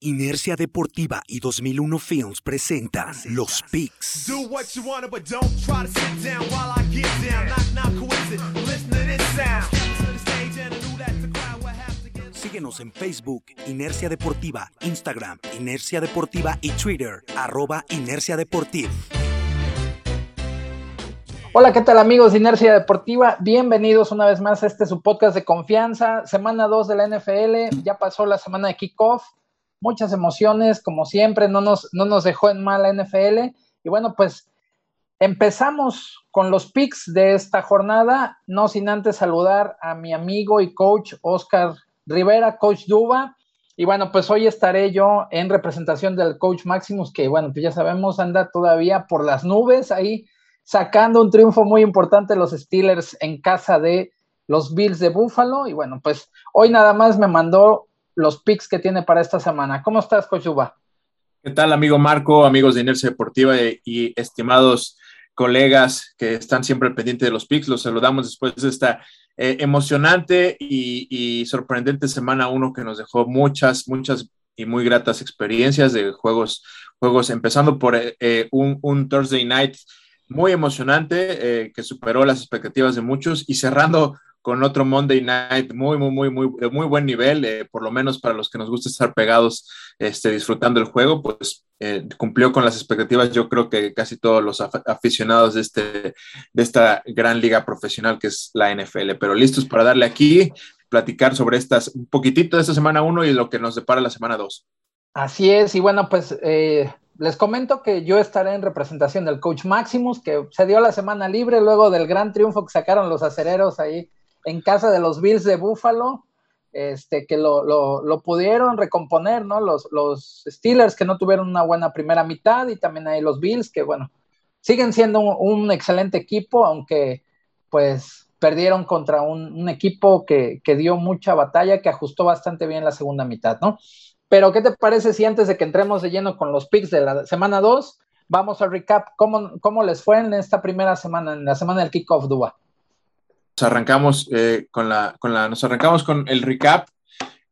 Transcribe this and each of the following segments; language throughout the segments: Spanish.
Inercia Deportiva y 2001 Films presentan Los Picks. Síguenos en Facebook, Inercia Deportiva, Instagram, Inercia Deportiva y Twitter, arroba Inercia Deportiva. Hola, ¿qué tal amigos de Inercia Deportiva? Bienvenidos una vez más a este su podcast de confianza, semana 2 de la NFL, ya pasó la semana de kickoff muchas emociones, como siempre, no nos, no nos dejó en mal la NFL. Y bueno, pues empezamos con los picks de esta jornada, no sin antes saludar a mi amigo y coach Oscar Rivera, coach Duba. Y bueno, pues hoy estaré yo en representación del coach Maximus, que bueno, pues ya sabemos, anda todavía por las nubes ahí sacando un triunfo muy importante los Steelers en casa de los Bills de Buffalo. Y bueno, pues hoy nada más me mandó los picks que tiene para esta semana. ¿Cómo estás, Cochuba? ¿Qué tal, amigo Marco, amigos de Inercia Deportiva y, estimados colegas que están siempre pendientes de los picks? Los saludamos después de esta eh, emocionante y, sorprendente semana uno que nos dejó muchas, muchas y muy gratas experiencias de juegos, juegos empezando por eh, eh, un, Thursday night muy emocionante que superó las expectativas de muchos y cerrando con otro Monday Night muy, muy, muy, muy, muy buen nivel, eh, por lo menos para los que nos gusta estar pegados, este, disfrutando el juego, pues eh, cumplió con las expectativas, yo creo que casi todos los aficionados de, este, de esta gran liga profesional que es la NFL, pero listos para darle aquí, platicar sobre estas, un poquitito de esta semana 1 y lo que nos depara la semana 2. Así es, y bueno, pues eh, les comento que yo estaré en representación del coach Maximus, que se dio la semana libre luego del gran triunfo que sacaron los acereros ahí en casa de los Bills de Buffalo, este, que lo, lo, pudieron recomponer, ¿no? Los, los, Steelers que no tuvieron una buena primera mitad y también hay los Bills que, bueno, siguen siendo un, excelente equipo, aunque pues perdieron contra un, equipo que, que, dio mucha batalla, que ajustó bastante bien la segunda mitad, ¿no? Pero, ¿qué te parece si antes de que entremos de lleno con los picks de la semana 2, vamos a recap cómo, cómo les fue en esta primera semana, en la semana del kickoff, Dua? Nos arrancamos eh, con la, con la, nos arrancamos con el recap.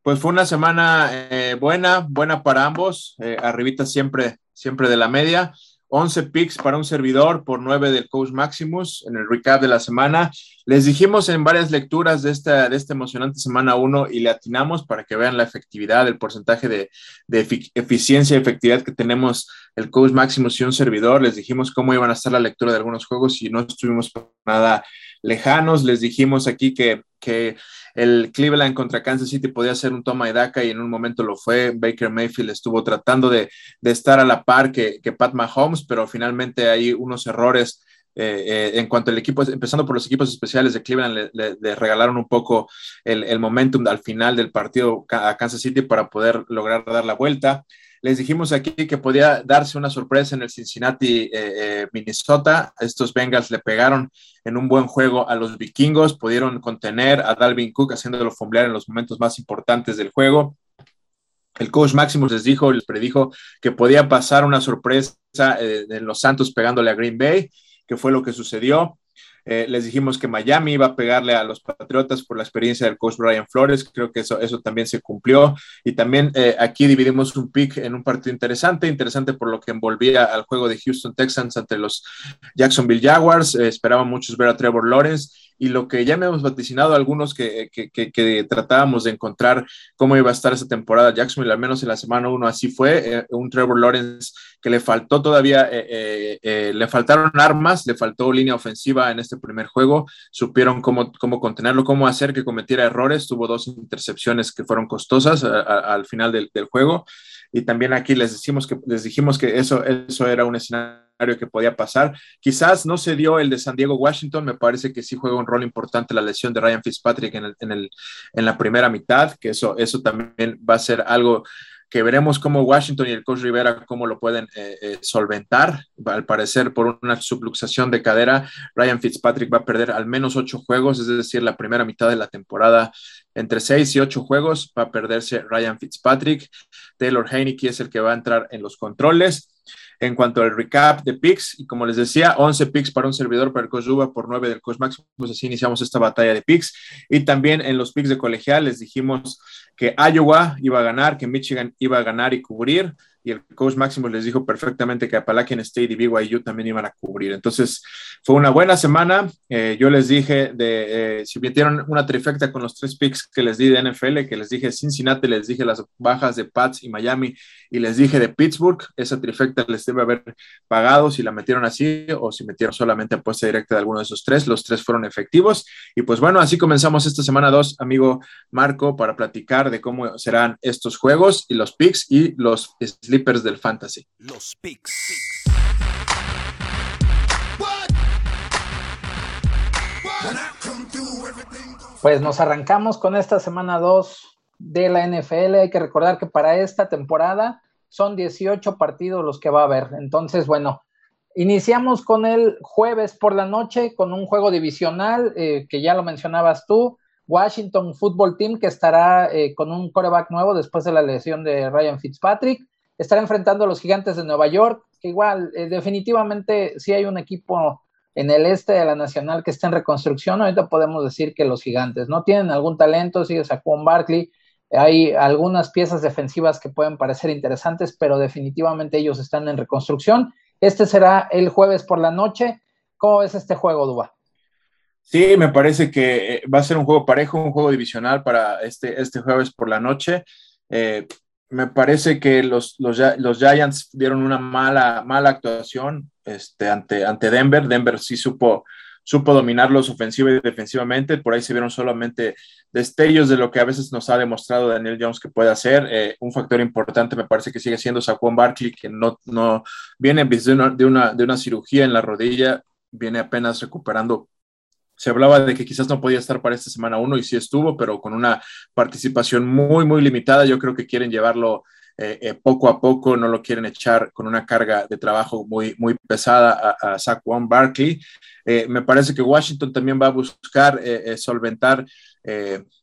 Pues fue una semana eh, buena, buena para ambos, eh, arribita siempre, siempre de la media. 11 picks para un servidor por 9 del coach Maximus en el recap de la semana. Les dijimos en varias lecturas de esta, de esta emocionante semana 1 y le atinamos para que vean la efectividad, el porcentaje de, de eficiencia y efectividad que tenemos el coach Maximus y un servidor. Les dijimos cómo iban a estar la lectura de algunos juegos y no estuvimos nada lejanos. Les dijimos aquí que, que el Cleveland contra Kansas City podía ser un toma de daca y en un momento lo fue. Baker Mayfield estuvo tratando de, estar a la par que, que, Pat Mahomes, pero finalmente hay unos errores. Eh, eh, en cuanto al equipo, empezando por los equipos especiales de Cleveland, le, regalaron un poco el, el, momentum al final del partido a Kansas City para poder lograr dar la vuelta. Les dijimos aquí que podía darse una sorpresa en el Cincinnati, eh, eh, Minnesota. Estos Bengals le pegaron en un buen juego a los vikingos, pudieron contener a Dalvin Cook haciéndolo fumblear en los momentos más importantes del juego. El coach Maximus les dijo, les predijo que podía pasar una sorpresa eh, en los Santos pegándole a Green Bay, que fue lo que sucedió. Eh, les dijimos que Miami iba a pegarle a los Patriotas por la experiencia del coach Brian Flores. Creo que eso, eso también se cumplió. Y también eh, aquí dividimos un pick en un partido interesante, interesante por lo que envolvía al juego de Houston Texans ante los Jacksonville Jaguars. Eh, esperaban muchos ver a Trevor Lawrence y lo que ya me hemos vaticinado algunos que, que, tratábamos de encontrar cómo iba a estar esa temporada Jacksonville, al menos en la semana uno así fue, eh, un Trevor Lawrence que le faltó todavía, eh, eh, le faltaron armas, le faltó línea ofensiva en este primer juego, supieron cómo, cómo contenerlo, cómo hacer que cometiera errores, tuvo dos intercepciones que fueron costosas al final del, del juego y también aquí les, decimos que, les dijimos que eso, eso era un escenario que podía pasar. Quizás no se dio el de San Diego Washington, me parece que sí juega un rol importante la lesión de Ryan Fitzpatrick en, el, en, la primera mitad, que eso, eso también va a ser algo que veremos cómo Washington y el coach Rivera cómo lo pueden eh, eh, solventar. Al parecer, por una subluxación de cadera, Ryan Fitzpatrick va a perder al menos ocho juegos, es decir, la primera mitad de la temporada, entre seis y ocho juegos, va a perderse Ryan Fitzpatrick. Taylor Heineke es el que va a entrar en los controles en cuanto al recap de picks. Y como les decía, 11 picks para un servidor para el Coach por 9 del Coach Max. Pues así iniciamos esta batalla de picks. Y también en los picks de colegial les dijimos que Iowa iba a ganar, que Michigan iba a ganar y cubrir y el coach Máximo les dijo perfectamente que Appalachian State y BYU también iban a cubrir. Entonces, fue una buena semana. Eh, yo les dije, de, eh, si metieron una trifecta con los tres picks que les di de NFL, que les dije Cincinnati, les dije las bajas de Pats y Miami, y les dije de Pittsburgh, esa trifecta les debe haber pagado si la metieron así o si metieron solamente apuesta directa de alguno de esos tres. Los tres fueron efectivos. Y pues bueno, así comenzamos esta semana dos, amigo Marco, para platicar de cómo serán estos juegos y los picks y los del fantasy. Los picks. Pues nos arrancamos con esta semana 2 de la NFL. Hay que recordar que para esta temporada son 18 partidos los que va a haber. Entonces, bueno, iniciamos con el jueves por la noche con un juego divisional eh, que ya lo mencionabas tú. Washington Football Team que estará eh, con un coreback nuevo después de la lesión de Ryan Fitzpatrick estará enfrentando a los gigantes de Nueva York, igual, eh, definitivamente, si hay un equipo en el este de la Nacional que está en reconstrucción, ahorita podemos decir que los gigantes no tienen algún talento, sigue Saquon Barkley, hay algunas piezas defensivas que pueden parecer interesantes, pero definitivamente ellos están en reconstrucción. Este será el jueves por la noche. ¿Cómo ves este juego, Duba? Sí, me parece que eh, va a ser un juego parejo, un juego divisional para este, este jueves por la noche. Eh, me parece que los, los, Giants dieron una mala, mala actuación este, ante, ante Denver. Denver sí supo, supo dominarlos ofensiva y defensivamente. Por ahí se vieron solamente destellos de lo que a veces nos ha demostrado Daniel Jones que puede hacer. Eh, un factor importante me parece que sigue siendo Saquon Barkley, que no, no viene de una, de, una, de una cirugía en la rodilla, viene apenas recuperando se hablaba de que quizás no podía estar para esta semana uno y sí estuvo, pero con una participación muy, muy limitada. Yo creo que quieren llevarlo eh, eh, poco a poco, no lo quieren echar con una carga de trabajo muy, muy pesada a, a Saquon Barkley. Eh, me parece que Washington también va a buscar solventar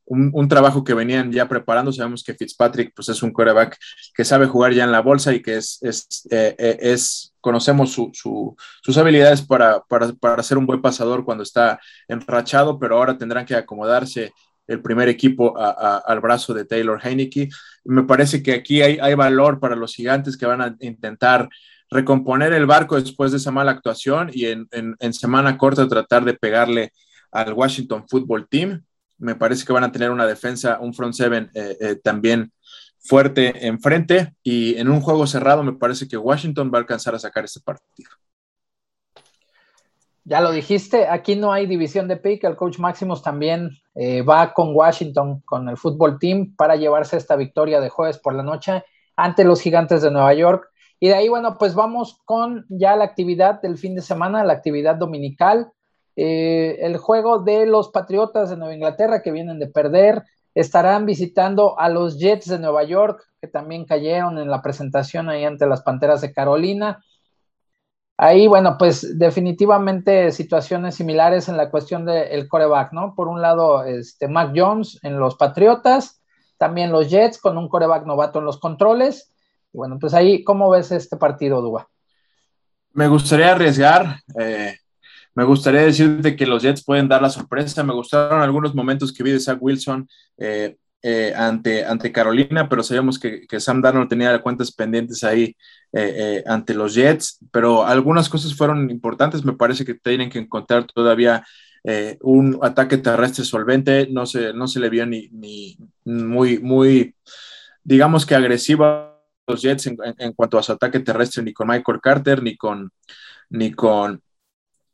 un, trabajo que venían ya preparando. Sabemos que Fitzpatrick pues, es un quarterback que sabe jugar ya en la bolsa y que es, es, es conocemos sus habilidades para, para, ser un buen pasador cuando está enrachado, pero ahora tendrán que acomodarse el primer equipo al brazo de Taylor Heineke. Me parece que aquí hay, valor para los gigantes que van a intentar recomponer el barco después de esa mala actuación y en, semana corta tratar de pegarle al Washington Football Team. Me parece que van a tener una defensa, un front seven eh, eh, también fuerte enfrente y en un juego cerrado me parece que Washington va a alcanzar a sacar este partido. Ya lo dijiste, aquí no hay división de pick, el coach Maximus también eh, va con Washington, con el fútbol team, para llevarse esta victoria de jueves por la noche ante los gigantes de Nueva York. Y de ahí, bueno, pues vamos con ya la actividad del fin de semana, la actividad dominical, eh, el juego de los Patriotas de Nueva Inglaterra que vienen de perder, estarán visitando a los Jets de Nueva York, que también cayeron en la presentación ahí ante las Panteras de Carolina. Ahí, bueno, pues definitivamente situaciones similares en la cuestión del coreback, ¿no? Por un lado, este, Mac Jones en los Patriotas, también los Jets con un coreback novato en los controles. bueno, pues ahí, ¿cómo ves este partido, Duba? Me gustaría arriesgar. Eh, me gustaría decirte que los Jets pueden dar la sorpresa. Me gustaron algunos momentos que vi de Zach Wilson eh, eh, ante, ante Carolina, pero sabíamos que, Sam Darnold tenía cuentas pendientes ahí eh, ante los Jets, pero algunas cosas fueron importantes. Me parece que tienen que encontrar todavía un ataque terrestre solvente. No se, no se le vio ni, ni muy, muy, digamos que agresivo a los Jets en, en cuanto a su ataque terrestre, ni con Michael Carter, ni con, ni con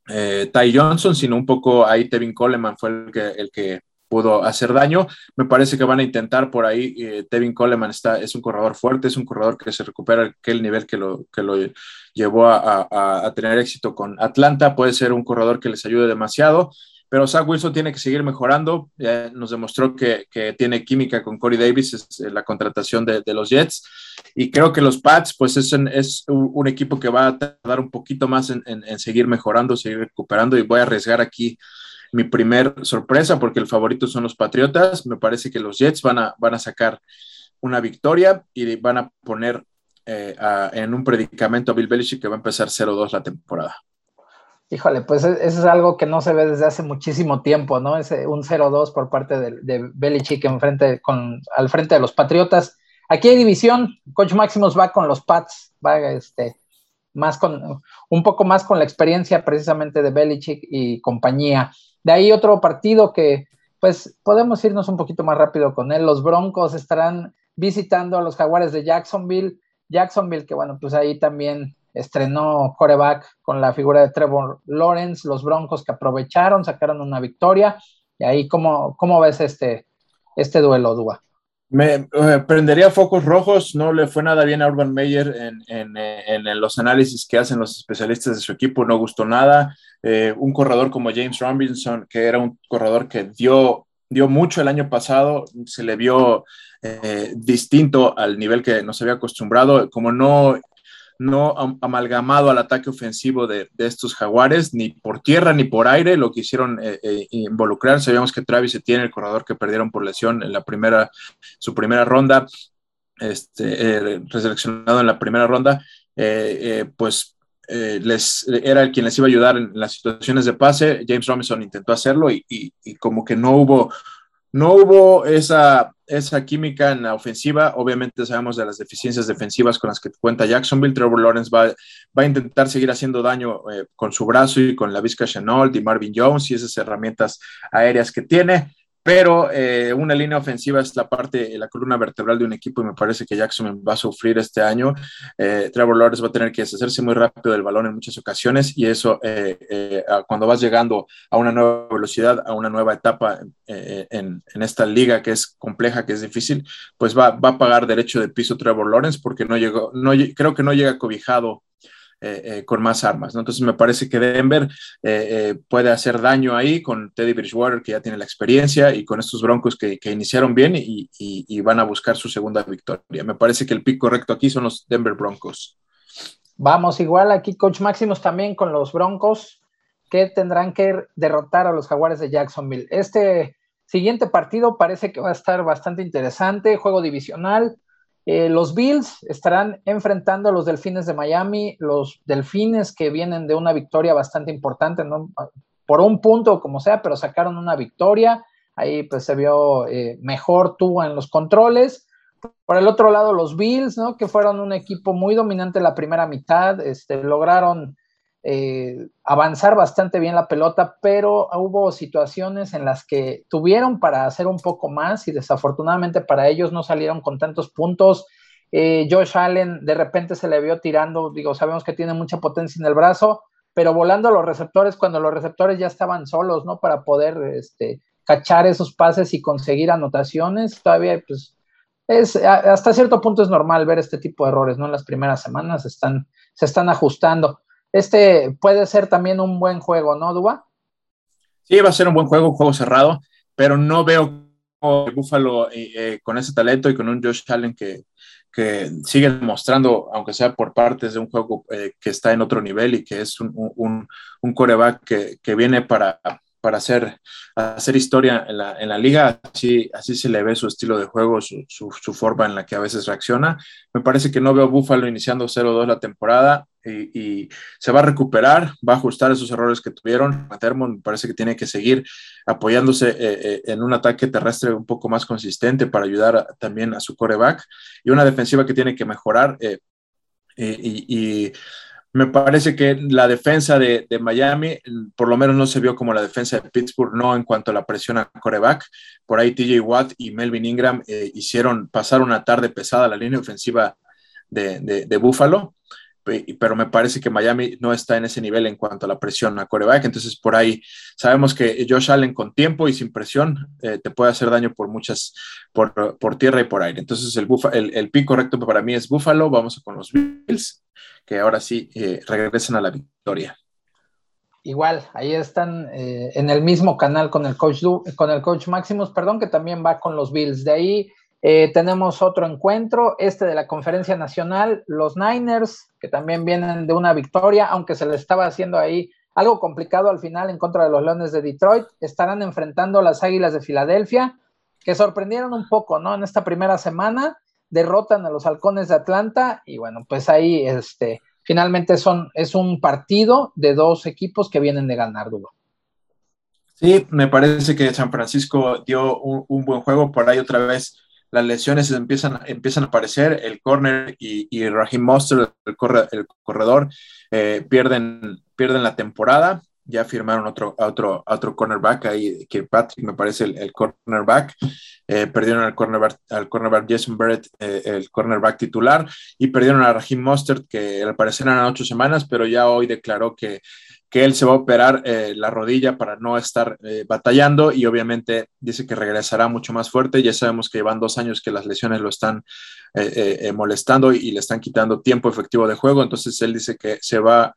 eh, Ty Johnson, sino un poco ahí Tevin Coleman fue el que, el que pudo hacer daño. Me parece que van a intentar por ahí. Eh, Tevin Coleman está, es un corredor fuerte, es un corredor que se recupera aquel nivel que lo, que lo llevó a, a, tener éxito con Atlanta. Puede ser un corredor que les ayude demasiado pero Zach Wilson tiene que seguir mejorando. nos demostró que, tiene química con Corey Davis, es, eh, la contratación de, los Jets. Y creo que los Pats, pues es, un, equipo que va a tardar un poquito más en, seguir mejorando, seguir recuperando. Y voy a arriesgar aquí mi primer sorpresa, porque el favorito son los Patriotas. Me parece que los Jets van a, van a sacar una victoria y van a poner eh, en un predicamento a Bill Belichick que va a empezar 0-2 la temporada. Híjole, pues e, eso es algo que no se ve desde hace muchísimo tiempo, ¿no? Es un 0-2 por parte de, Belichick en con, al frente de los Patriotas. Aquí hay división, Coach Maximus va con los Pats, va este, más con, un poco más con la experiencia precisamente de Belichick y compañía. De ahí otro partido que, pues, podemos irnos un poquito más rápido con él. Los Broncos estarán visitando a los Jaguares de Jacksonville. Jacksonville, que bueno, pues ahí también estrenó coreback con la figura de Trevor Lawrence, los Broncos que aprovecharon, sacaron una victoria. Y ahí, ¿cómo, cómo ves este, este duelo, Dua? Me eh, prendería focos rojos, no le fue nada bien a Urban Meyer en, en, en, los análisis que hacen los especialistas de su equipo, no gustó nada. Eh, un corredor como James Robinson, que era un corredor que dio, dio mucho el año pasado, se le vio eh, distinto al nivel que nos había acostumbrado, como no no amalgamado al ataque ofensivo de, estos jaguares, ni por tierra ni por aire, lo quisieron eh, eh, involucrar. Sabíamos que Travis tiene el corredor que perdieron por lesión en la primera, su primera ronda, este, eh, reseleccionado en la primera ronda, pues les, era el quien les iba a ayudar en las situaciones de pase. James Robinson intentó hacerlo y, y como que no hubo no hubo esa, esa química en la ofensiva. Obviamente sabemos de las deficiencias defensivas con las que cuenta Jacksonville. Trevor Lawrence va, va a intentar seguir haciendo daño eh, con su brazo y con la Vizca Chenault y Marvin Jones y esas herramientas aéreas que tiene pero eh, una línea ofensiva es la parte, la columna vertebral de un equipo y me parece que Jackson va a sufrir este año. Eh, Trevor Lawrence va a tener que deshacerse muy rápido del balón en muchas ocasiones y eso eh, cuando vas llegando a una nueva velocidad, a una nueva etapa en, en, esta liga que es compleja, que es difícil, pues va, va, a pagar derecho de piso Trevor Lawrence porque no llegó, no, creo que no llega cobijado eh, eh, con más armas. ¿no? Entonces me parece que Denver eh, puede hacer daño ahí con Teddy Bridgewater, que ya tiene la experiencia, y con estos Broncos que, iniciaron bien y, van a buscar su segunda victoria. Me parece que el pick correcto aquí son los Denver Broncos. Vamos, igual aquí Coach Máximos también con los Broncos, que tendrán que derrotar a los Jaguares de Jacksonville. Este siguiente partido parece que va a estar bastante interesante, juego divisional. Eh, los Bills estarán enfrentando a los Delfines de Miami, los Delfines que vienen de una victoria bastante importante, ¿no? por un punto como sea, pero sacaron una victoria. Ahí pues se vio eh, mejor Tua en los controles. Por el otro lado, los Bills, ¿no? Que fueron un equipo muy dominante la primera mitad, este, lograron eh, avanzar bastante bien la pelota, pero hubo situaciones en las que tuvieron para hacer un poco más y desafortunadamente para ellos no salieron con tantos puntos. Eh, Josh Allen de repente se le vio tirando, digo, sabemos que tiene mucha potencia en el brazo, pero volando a los receptores cuando los receptores ya estaban solos, ¿no? Para poder este, cachar esos pases y conseguir anotaciones, todavía pues es, hasta cierto punto es normal ver este tipo de errores, ¿no? En las primeras semanas están, se están ajustando este puede ser también un buen juego, ¿no, Duba? Sí, va a ser un buen juego, un juego cerrado, pero no veo el Buffalo eh, eh, con ese talento y con un Josh Allen que, que sigue demostrando, aunque sea por partes de un juego eh, que está en otro nivel y que es un, un, un coreback que, que viene para, para hacer, hacer historia en la, en la, liga, así, así se le ve su estilo de juego, su, su, forma en la que a veces reacciona. Me parece que no veo Buffalo iniciando 0-2 la temporada y, se va a recuperar, va a ajustar esos errores que tuvieron. Matermon me parece que tiene que seguir apoyándose eh, eh, en un ataque terrestre un poco más consistente para ayudar también a su coreback y una defensiva que tiene que mejorar. Eh, y me parece que la defensa de, Miami, por lo menos no se vio como la defensa de Pittsburgh, no en cuanto a la presión a coreback. Por ahí TJ Watt y Melvin Ingram eh, hicieron pasar una tarde pesada a la línea ofensiva de, de, Buffalo, pero me parece que Miami no está en ese nivel en cuanto a la presión a coreback. Entonces, por ahí sabemos que Josh Allen con tiempo y sin presión eh, te puede hacer daño por muchas, por, por, tierra y por aire. Entonces, el, el, el pick correcto para mí es Buffalo. Vamos con los Bills que ahora sí eh, regresen a la victoria. Igual, ahí están eh, en el mismo canal con el coach con el coach Maximus, perdón, que también va con los Bills. De ahí eh, tenemos otro encuentro, este de la conferencia nacional, los Niners, que también vienen de una victoria, aunque se les estaba haciendo ahí algo complicado al final en contra de los Leones de Detroit, estarán enfrentando a las Águilas de Filadelfia, que sorprendieron un poco, ¿no? En esta primera semana, derrotan a los halcones de Atlanta y bueno, pues ahí este, finalmente son, es un partido de dos equipos que vienen de ganar, Dugo. Sí, me parece que San Francisco dio un, buen juego, por ahí otra vez las lesiones empiezan, empiezan a aparecer, el corner y, y Raheem el corredor, eh, pierden, pierden la temporada, ya firmaron otro, otro, otro cornerback ahí, que Patrick me parece el, cornerback, eh, perdieron al cornerback, al cornerback Jason Barrett, eh, el cornerback titular, y perdieron a Raheem Mostert, que al parecer eran ocho semanas, pero ya hoy declaró que, que él se va a operar eh, la rodilla para no estar batallando y obviamente dice que regresará mucho más fuerte. Ya sabemos que llevan dos años que las lesiones lo están molestando y, le están quitando tiempo efectivo de juego, entonces él dice que se va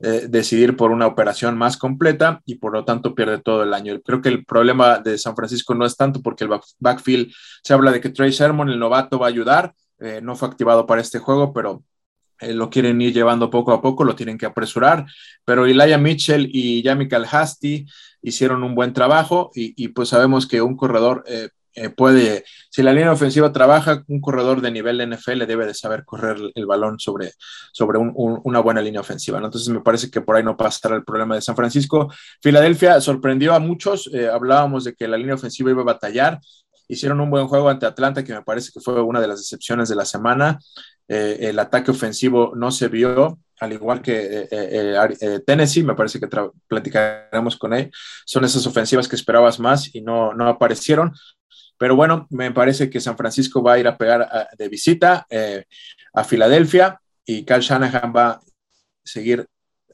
eh, decidir por una operación más completa y por lo tanto pierde todo el año. Creo que el problema de San Francisco no es tanto porque el backfield se habla de que Trey Sherman, el novato, va a ayudar. Eh, no fue activado para este juego, pero eh, lo quieren ir llevando poco a poco, lo tienen que apresurar. Pero Elijah Mitchell y Yamikal Hasty hicieron un buen trabajo y, pues sabemos que un corredor eh, puede, si la línea ofensiva trabaja, un corredor de nivel NFL debe de saber correr el balón sobre, sobre una buena línea ofensiva. Entonces me parece que por ahí no pasará el problema de San Francisco. Filadelfia sorprendió a muchos, eh, hablábamos de que la línea ofensiva iba a batallar. Hicieron un buen juego ante Atlanta, que me parece que fue una de las decepciones de la semana. Eh, el ataque ofensivo no se vio, al igual que Tennessee, me parece que platicaremos con él. Son esas ofensivas que esperabas más y no, no aparecieron. Pero bueno, me parece que San Francisco va a ir a pegar de visita eh, a Filadelfia y Cal Shanahan va a seguir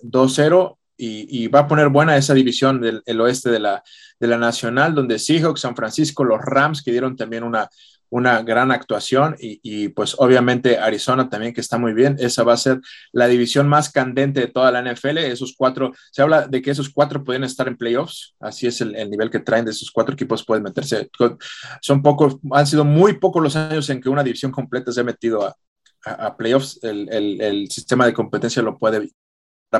2-0 y, va a poner buena esa división del oeste de la, de la Nacional, donde Seahawks, San Francisco, los Rams, que dieron también una, una gran actuación y, pues obviamente Arizona también que está muy bien. Esa va a ser la división más candente de toda la NFL. Esos cuatro, se habla de que esos cuatro pueden estar en playoffs. Así es el, nivel que traen de esos cuatro equipos pueden meterse. Son pocos, han sido muy pocos los años en que una división completa se ha metido a, playoffs. El, el, sistema de competencia lo puede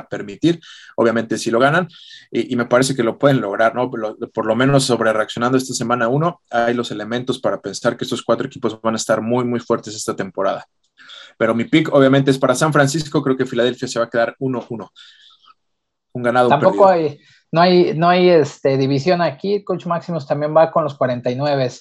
permitir, obviamente si lo ganan, y, me parece que lo pueden lograr, ¿no? Por lo, menos sobre reaccionando esta semana uno, hay los elementos para pensar que estos cuatro equipos van a estar muy, muy fuertes esta temporada. Pero mi pick obviamente es para San Francisco, creo que Filadelfia se va a quedar 1-1. Un ganado. Tampoco hay, no hay, no hay este, división aquí, Coach Maximus también va con los 49.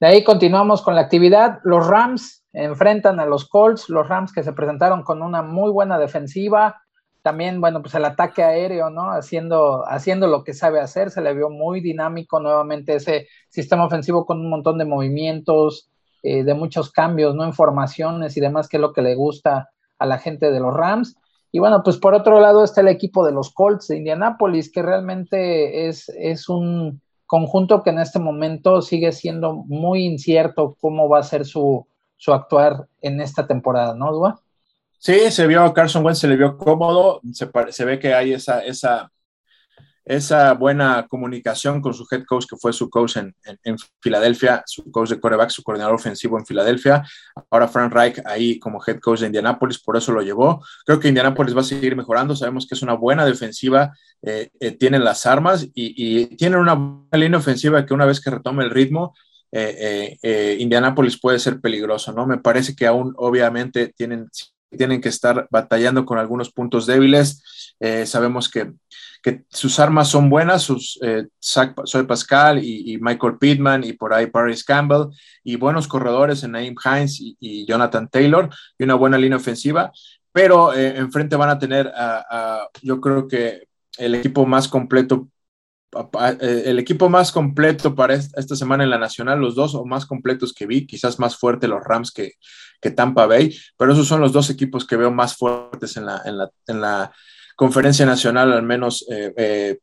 De ahí continuamos con la actividad. Los Rams enfrentan a los Colts, los Rams que se presentaron con una muy buena defensiva, también, bueno, pues el ataque aéreo, ¿no? Haciendo, haciendo lo que sabe hacer, se le vio muy dinámico nuevamente ese sistema ofensivo con un montón de movimientos, eh, de muchos cambios, ¿no? Informaciones y demás, que es lo que le gusta a la gente de los Rams. Y bueno, pues por otro lado está el equipo de los Colts de Indianápolis, que realmente es, es un conjunto que en este momento sigue siendo muy incierto cómo va a ser su, su actuar en esta temporada, ¿no, Dua? Sí, se vio Carson Wentz, se le vio cómodo, se, ve que hay esa, esa, esa buena comunicación con su head coach, que fue su coach en, Filadelfia, su coach de coreback, su coordinador ofensivo en Filadelfia. Ahora Frank Reich ahí como head coach de Indianapolis, por eso lo llevó. Creo que Indianapolis va a seguir mejorando. Sabemos que es una buena defensiva, eh, eh, tienen las armas y, tienen una buena línea ofensiva que una vez que retome el ritmo, eh, Indianapolis puede ser peligroso, ¿no? Me parece que aún obviamente tienen tienen que estar batallando con algunos puntos débiles. Eh, sabemos que, sus armas son buenas, sus eh, Soy Pascal y, Michael Pittman y por ahí Paris Campbell y buenos corredores en Naim Hines y, Jonathan Taylor y una buena línea ofensiva, pero eh, enfrente van a tener, yo creo que el equipo más completo el equipo más completo para esta semana en la Nacional, los dos o más completos que vi, quizás más fuerte los Rams que, que Tampa Bay, pero esos son los dos equipos que veo más fuertes en la, en la, en la conferencia nacional, al menos eh, eh,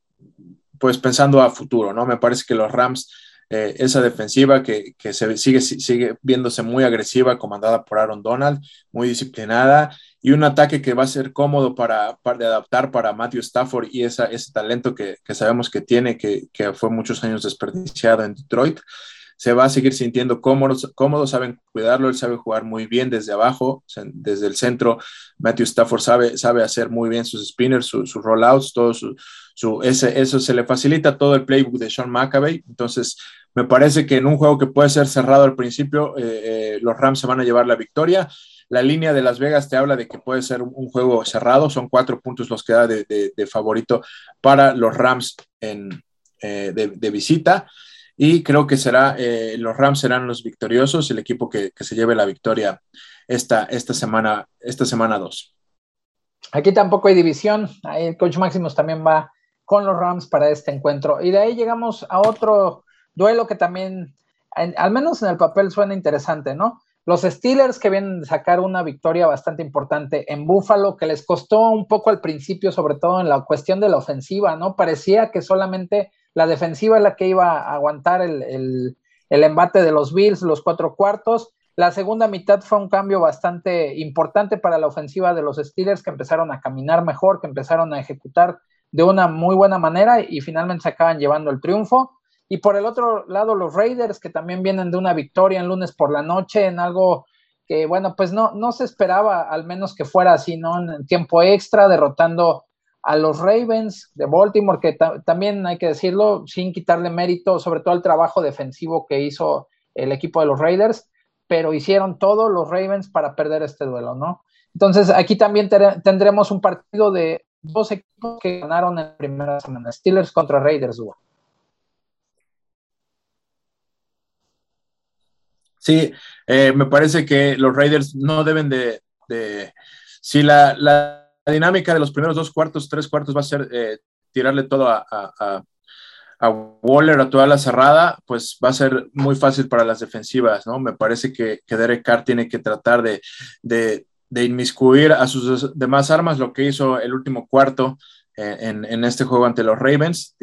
pues pensando a futuro, ¿no? Me parece que los Rams, esa defensiva que, que se sigue, sigue viéndose muy agresiva, comandada por Aaron Donald, muy disciplinada, y un ataque que va a ser cómodo para, para adaptar para Matthew Stafford y esa, ese talento que, que sabemos que tiene, que, que, fue muchos años desperdiciado en Detroit. Se va a seguir sintiendo cómodo, cómodo, saben cuidarlo, él sabe jugar muy bien desde abajo, desde el centro. Matthew Stafford sabe, sabe hacer muy bien sus spinners, sus rollouts, todo su, su, ese, eso se le facilita todo el playbook de Sean McAvey. Entonces, me parece que en un juego que puede ser cerrado al principio, eh, eh, los Rams se van a llevar la victoria la línea de Las Vegas te habla de que puede ser un, juego cerrado, son cuatro puntos los que da de, favorito para los Rams en, eh, de, visita. Y creo que será, eh, los Rams serán los victoriosos, el equipo que, se lleve la victoria esta, esta semana, esta semana 2. Aquí tampoco hay división, el coach Máximos también va con los Rams para este encuentro. Y de ahí llegamos a otro duelo que también, al menos en el papel, suena interesante, ¿no? Los Steelers que vienen de sacar una victoria bastante importante en Buffalo, que les costó un poco al principio, sobre todo en la cuestión de la ofensiva, ¿no? Parecía que solamente la defensiva es la que iba a aguantar el, el embate de los Bills, los cuatro cuartos. La segunda mitad fue un cambio bastante importante para la ofensiva de los Steelers, que empezaron a caminar mejor, que empezaron a ejecutar de una muy buena manera y finalmente se acaban llevando el triunfo. Y por el otro lado, los Raiders, que también vienen de una victoria en lunes por la noche, en algo que, bueno, pues no, no se esperaba, al menos que fuera así, ¿no? En tiempo extra, derrotando a los Ravens de Baltimore, que también hay que decirlo, sin quitarle mérito, sobre todo al trabajo defensivo que hizo el equipo de los Raiders, pero hicieron todo los Ravens para perder este duelo, ¿no? Entonces, aquí también tendremos un partido de dos equipos que ganaron en la primera semana, Steelers contra Raiders. Sí, eh, me parece que los Raiders no deben de... si la, dinámica de los primeros dos cuartos, tres cuartos va a ser eh, tirarle todo a, a, Waller, a toda la cerrada, pues va a ser muy fácil para las defensivas, ¿no? Me parece que, que Derek Carr tiene que tratar de, de inmiscuir a sus demás armas, lo que hizo el último cuarto eh, en, este juego ante los Ravens.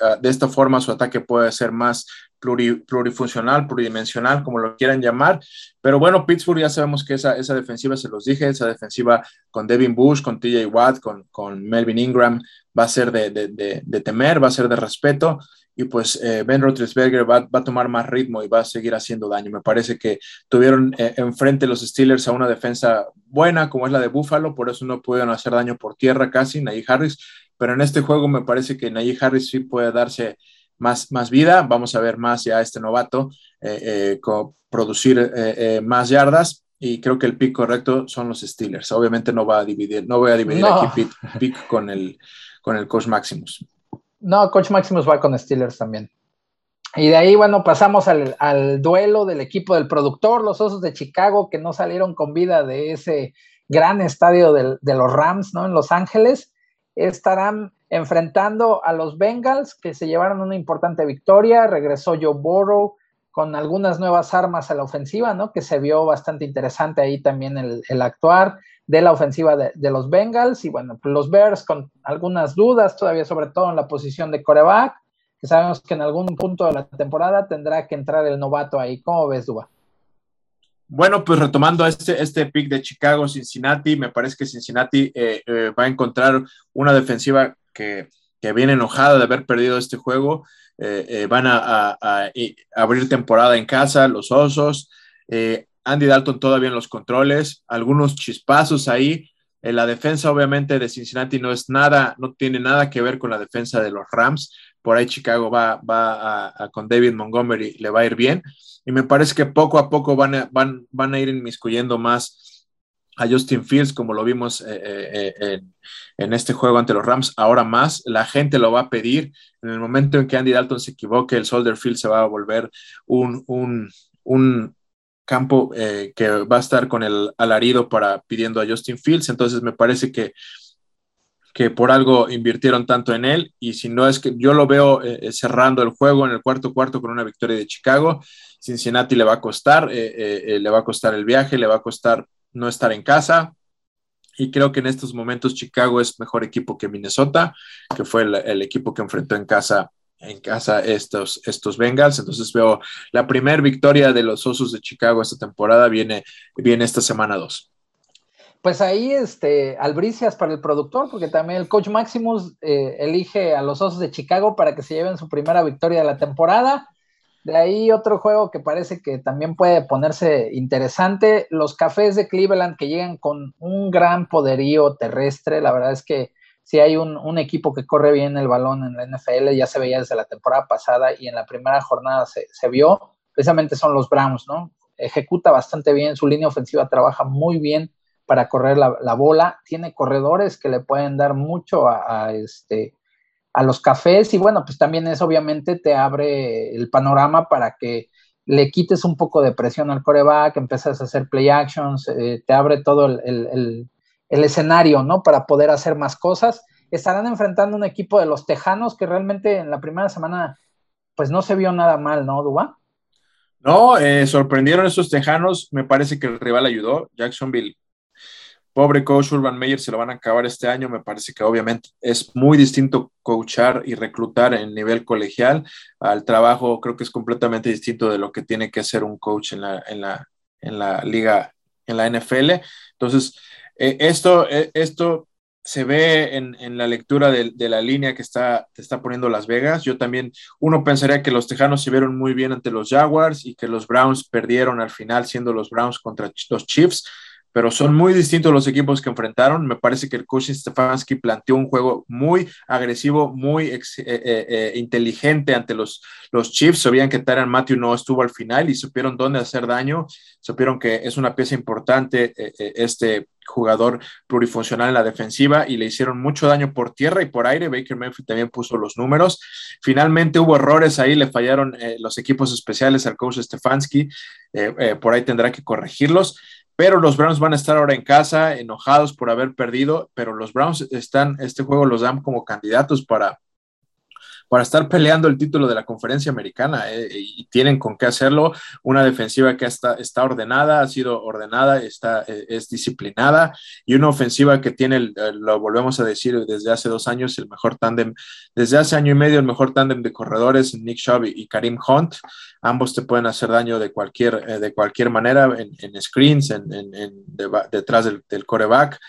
Ah, de esta forma su ataque puede ser más plurifuncional, pluridimensional, como lo quieran llamar. Pero bueno, Pittsburgh ya sabemos que esa, esa defensiva, se los dije, esa defensiva con Devin Bush, con TJ Watt, con, con Melvin Ingram, va a ser de, de, temer, va a ser de respeto y pues eh, Ben Roethlisberger va, a tomar más ritmo y va a seguir haciendo daño. Me parece que tuvieron eh, enfrente los Steelers a una defensa buena como es la de Buffalo, por eso no pudieron hacer daño por tierra casi, Najee Harris, pero en este juego me parece que Najee Harris sí puede darse más, más vida, vamos a ver más ya este novato eh, producir más yardas y creo que el pick correcto son los Steelers. Obviamente no va a dividir, no voy a dividir aquí pick, con el con el coach Maximus. No, Coach Maximus va con Steelers también. Y de ahí, bueno, pasamos al, duelo del equipo del productor, los Osos de Chicago, que no salieron con vida de ese gran estadio de los Rams, ¿no? En Los Ángeles. Estarán enfrentando a los Bengals, que se llevaron una importante victoria. Regresó Joe Burrow con algunas nuevas armas a la ofensiva, ¿no? Que se vio bastante interesante ahí también el, actuar de la ofensiva de, los Bengals y bueno, pues los Bears con algunas dudas todavía, sobre todo en la posición de coreback, que sabemos que en algún punto de la temporada tendrá que entrar el novato ahí. ¿Cómo ves, Duba? Bueno, pues retomando este, este pick de Chicago, Cincinnati, me parece que Cincinnati eh, eh, va a encontrar una defensiva que, viene enojada de haber perdido este juego. Eh, van a, abrir temporada en casa, los Osos. Andy Dalton todavía en los controles, algunos chispazos ahí. La defensa, obviamente, de Cincinnati no es nada, no tiene nada que ver con la defensa de los Rams. Por ahí Chicago va, va con David Montgomery, le va a ir bien. Y me parece que poco a poco van a, van, van a ir inmiscuyendo más a Justin Fields, como lo vimos eh, eh, eh, en, este juego ante los Rams, ahora más. La gente lo va a pedir. En el momento en que Andy Dalton se equivoque, el Soldier Field se va a volver un, un, un campo que va a estar con el alarido para pidiendo a Justin Fields, entonces me parece que, que por algo invirtieron tanto en él y si no es que yo lo veo cerrando el juego en el cuarto cuarto con una victoria de Chicago, Cincinnati le va a costar, le va a costar el viaje, le va a costar no estar en casa, y creo que en estos momentos Chicago es mejor equipo que Minnesota, que fue el, equipo que enfrentó en casa en casa estos, estos Bengals. Entonces veo la primera victoria de los Osos de Chicago esta temporada viene, viene esta semana 2. Pues ahí, este, albricias para el productor, porque también el coach Maximus eh, elige a los Osos de Chicago para que se lleven su primera victoria de la temporada. De ahí otro juego que parece que también puede ponerse interesante, los Cafés de Cleveland que llegan con un gran poderío terrestre. La verdad es que si hay un, equipo que corre bien el balón en la NFL, ya se veía desde la temporada pasada y en la primera jornada se, vio, precisamente son los Browns, ¿no? ejecuta bastante bien, su línea ofensiva trabaja muy bien para correr la, bola, tiene corredores que le pueden dar mucho a, este, a los cafés y bueno, pues también eso obviamente te abre el panorama para que le quites un poco de presión al coreback, empiezas a hacer play actions, eh, te abre todo el, escenario, ¿no? Para poder hacer más cosas. Estarán enfrentando un equipo de los Tejanos que realmente en la primera semana, pues no se vio nada mal, ¿no, Duba? No, eh, sorprendieron esos Tejanos. Me parece que el rival ayudó. Jacksonville pobre coach Urban Meyer se lo van a acabar este año. Me parece que obviamente es muy distinto coachar y reclutar en nivel colegial al trabajo. Creo que es completamente distinto de lo que tiene que hacer un coach en la, en la, en la liga, en la NFL. Entonces, eh, esto, eh, esto se ve en, en la lectura de, de, la línea que está, está poniendo Las Vegas. Yo también, uno pensaría que los Tejanos se vieron muy bien ante los Jaguars y que los Browns perdieron al final siendo los Browns contra los Chiefs pero son muy distintos los equipos que enfrentaron. Me parece que el coach Stefanski planteó un juego muy agresivo, muy eh, eh, eh, inteligente ante los, los Chiefs. Sabían que Tyron Matthew no estuvo al final y supieron dónde hacer daño. Supieron que es una pieza importante este jugador plurifuncional en la defensiva y le hicieron mucho daño por tierra y por aire. Baker Mayfield también puso los números. Finalmente hubo errores ahí, le fallaron los equipos especiales al coach Stefanski. por ahí tendrá que corregirlos pero los Browns van a estar ahora en casa, enojados por haber perdido, pero los Browns están, este juego los dan como candidatos para, para estar peleando el título de la conferencia americana eh, y tienen con qué hacerlo. Una defensiva que está, está ordenada, ha sido ordenada, está, eh, es disciplinada y una ofensiva que tiene, eh, lo volvemos a decir desde hace dos años, el mejor tándem, desde hace año y medio, el mejor tándem de corredores, Nick Chubb y, Karim Hunt. Ambos te pueden hacer daño de cualquier, de cualquier manera, en, screens, en, detrás del, del coreback.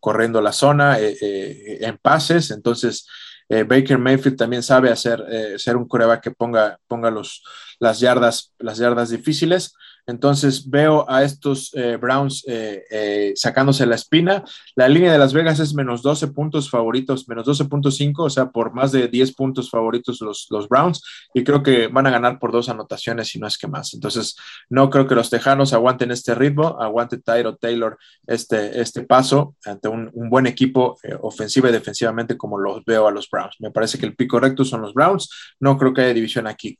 corriendo la zona, en pases. Entonces, eh, Baker Mayfield también sabe hacer eh, ser un coreback que ponga, ponga los, las, yardas, las yardas difíciles. Entonces veo a estos eh, Browns eh, eh, sacándose la espina. La línea de Las Vegas es menos 12 puntos favoritos, menos 12.5, o sea, por más de 10 puntos favoritos los, los Browns. Y creo que van a ganar por dos anotaciones, y no es que más. Entonces, no creo que los Tejanos aguanten este ritmo, aguante Tyro Taylor este, este paso ante un, un buen equipo ofensiva y defensivamente como los veo a los Browns. Me parece que el pico recto son los Browns. No creo que haya división aquí.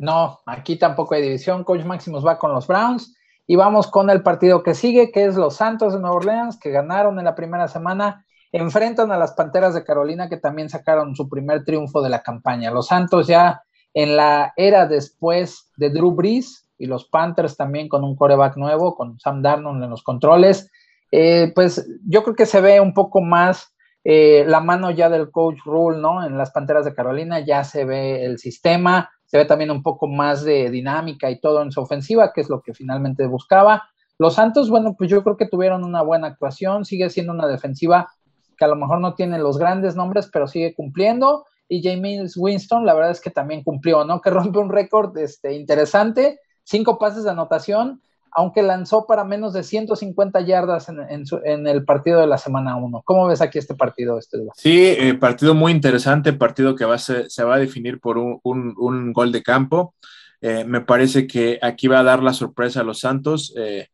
No, aquí tampoco hay división. Coach Máximos va con los Browns. Y vamos con el partido que sigue, que es los Santos de Nueva Orleans, que ganaron en la primera semana. Enfrentan a las Panteras de Carolina, que también sacaron su primer triunfo de la campaña. Los Santos ya en la era después de Drew Brees y los Panthers también con un coreback nuevo, con Sam Darnold en los controles. Eh, pues yo creo que se ve un poco más eh, la mano ya del coach Rule, ¿no? En las Panteras de Carolina ya se ve el sistema, se ve también un poco más de dinámica y todo en su ofensiva, que es lo que finalmente buscaba. Los Santos, bueno, pues yo creo que tuvieron una buena actuación, sigue siendo una defensiva que a lo mejor no tiene los grandes nombres, pero sigue cumpliendo. Y James Winston, la verdad es que también cumplió, ¿no? Que rompe un récord este, interesante, cinco pases de anotación, aunque lanzó para menos de 150 yardas en, el partido de la semana 1. ¿Cómo ves aquí este partido, este Sí, eh, partido muy interesante, partido que se va a definir por un, gol de campo. Eh, me parece que aquí va a dar la sorpresa a los Santos. Eh,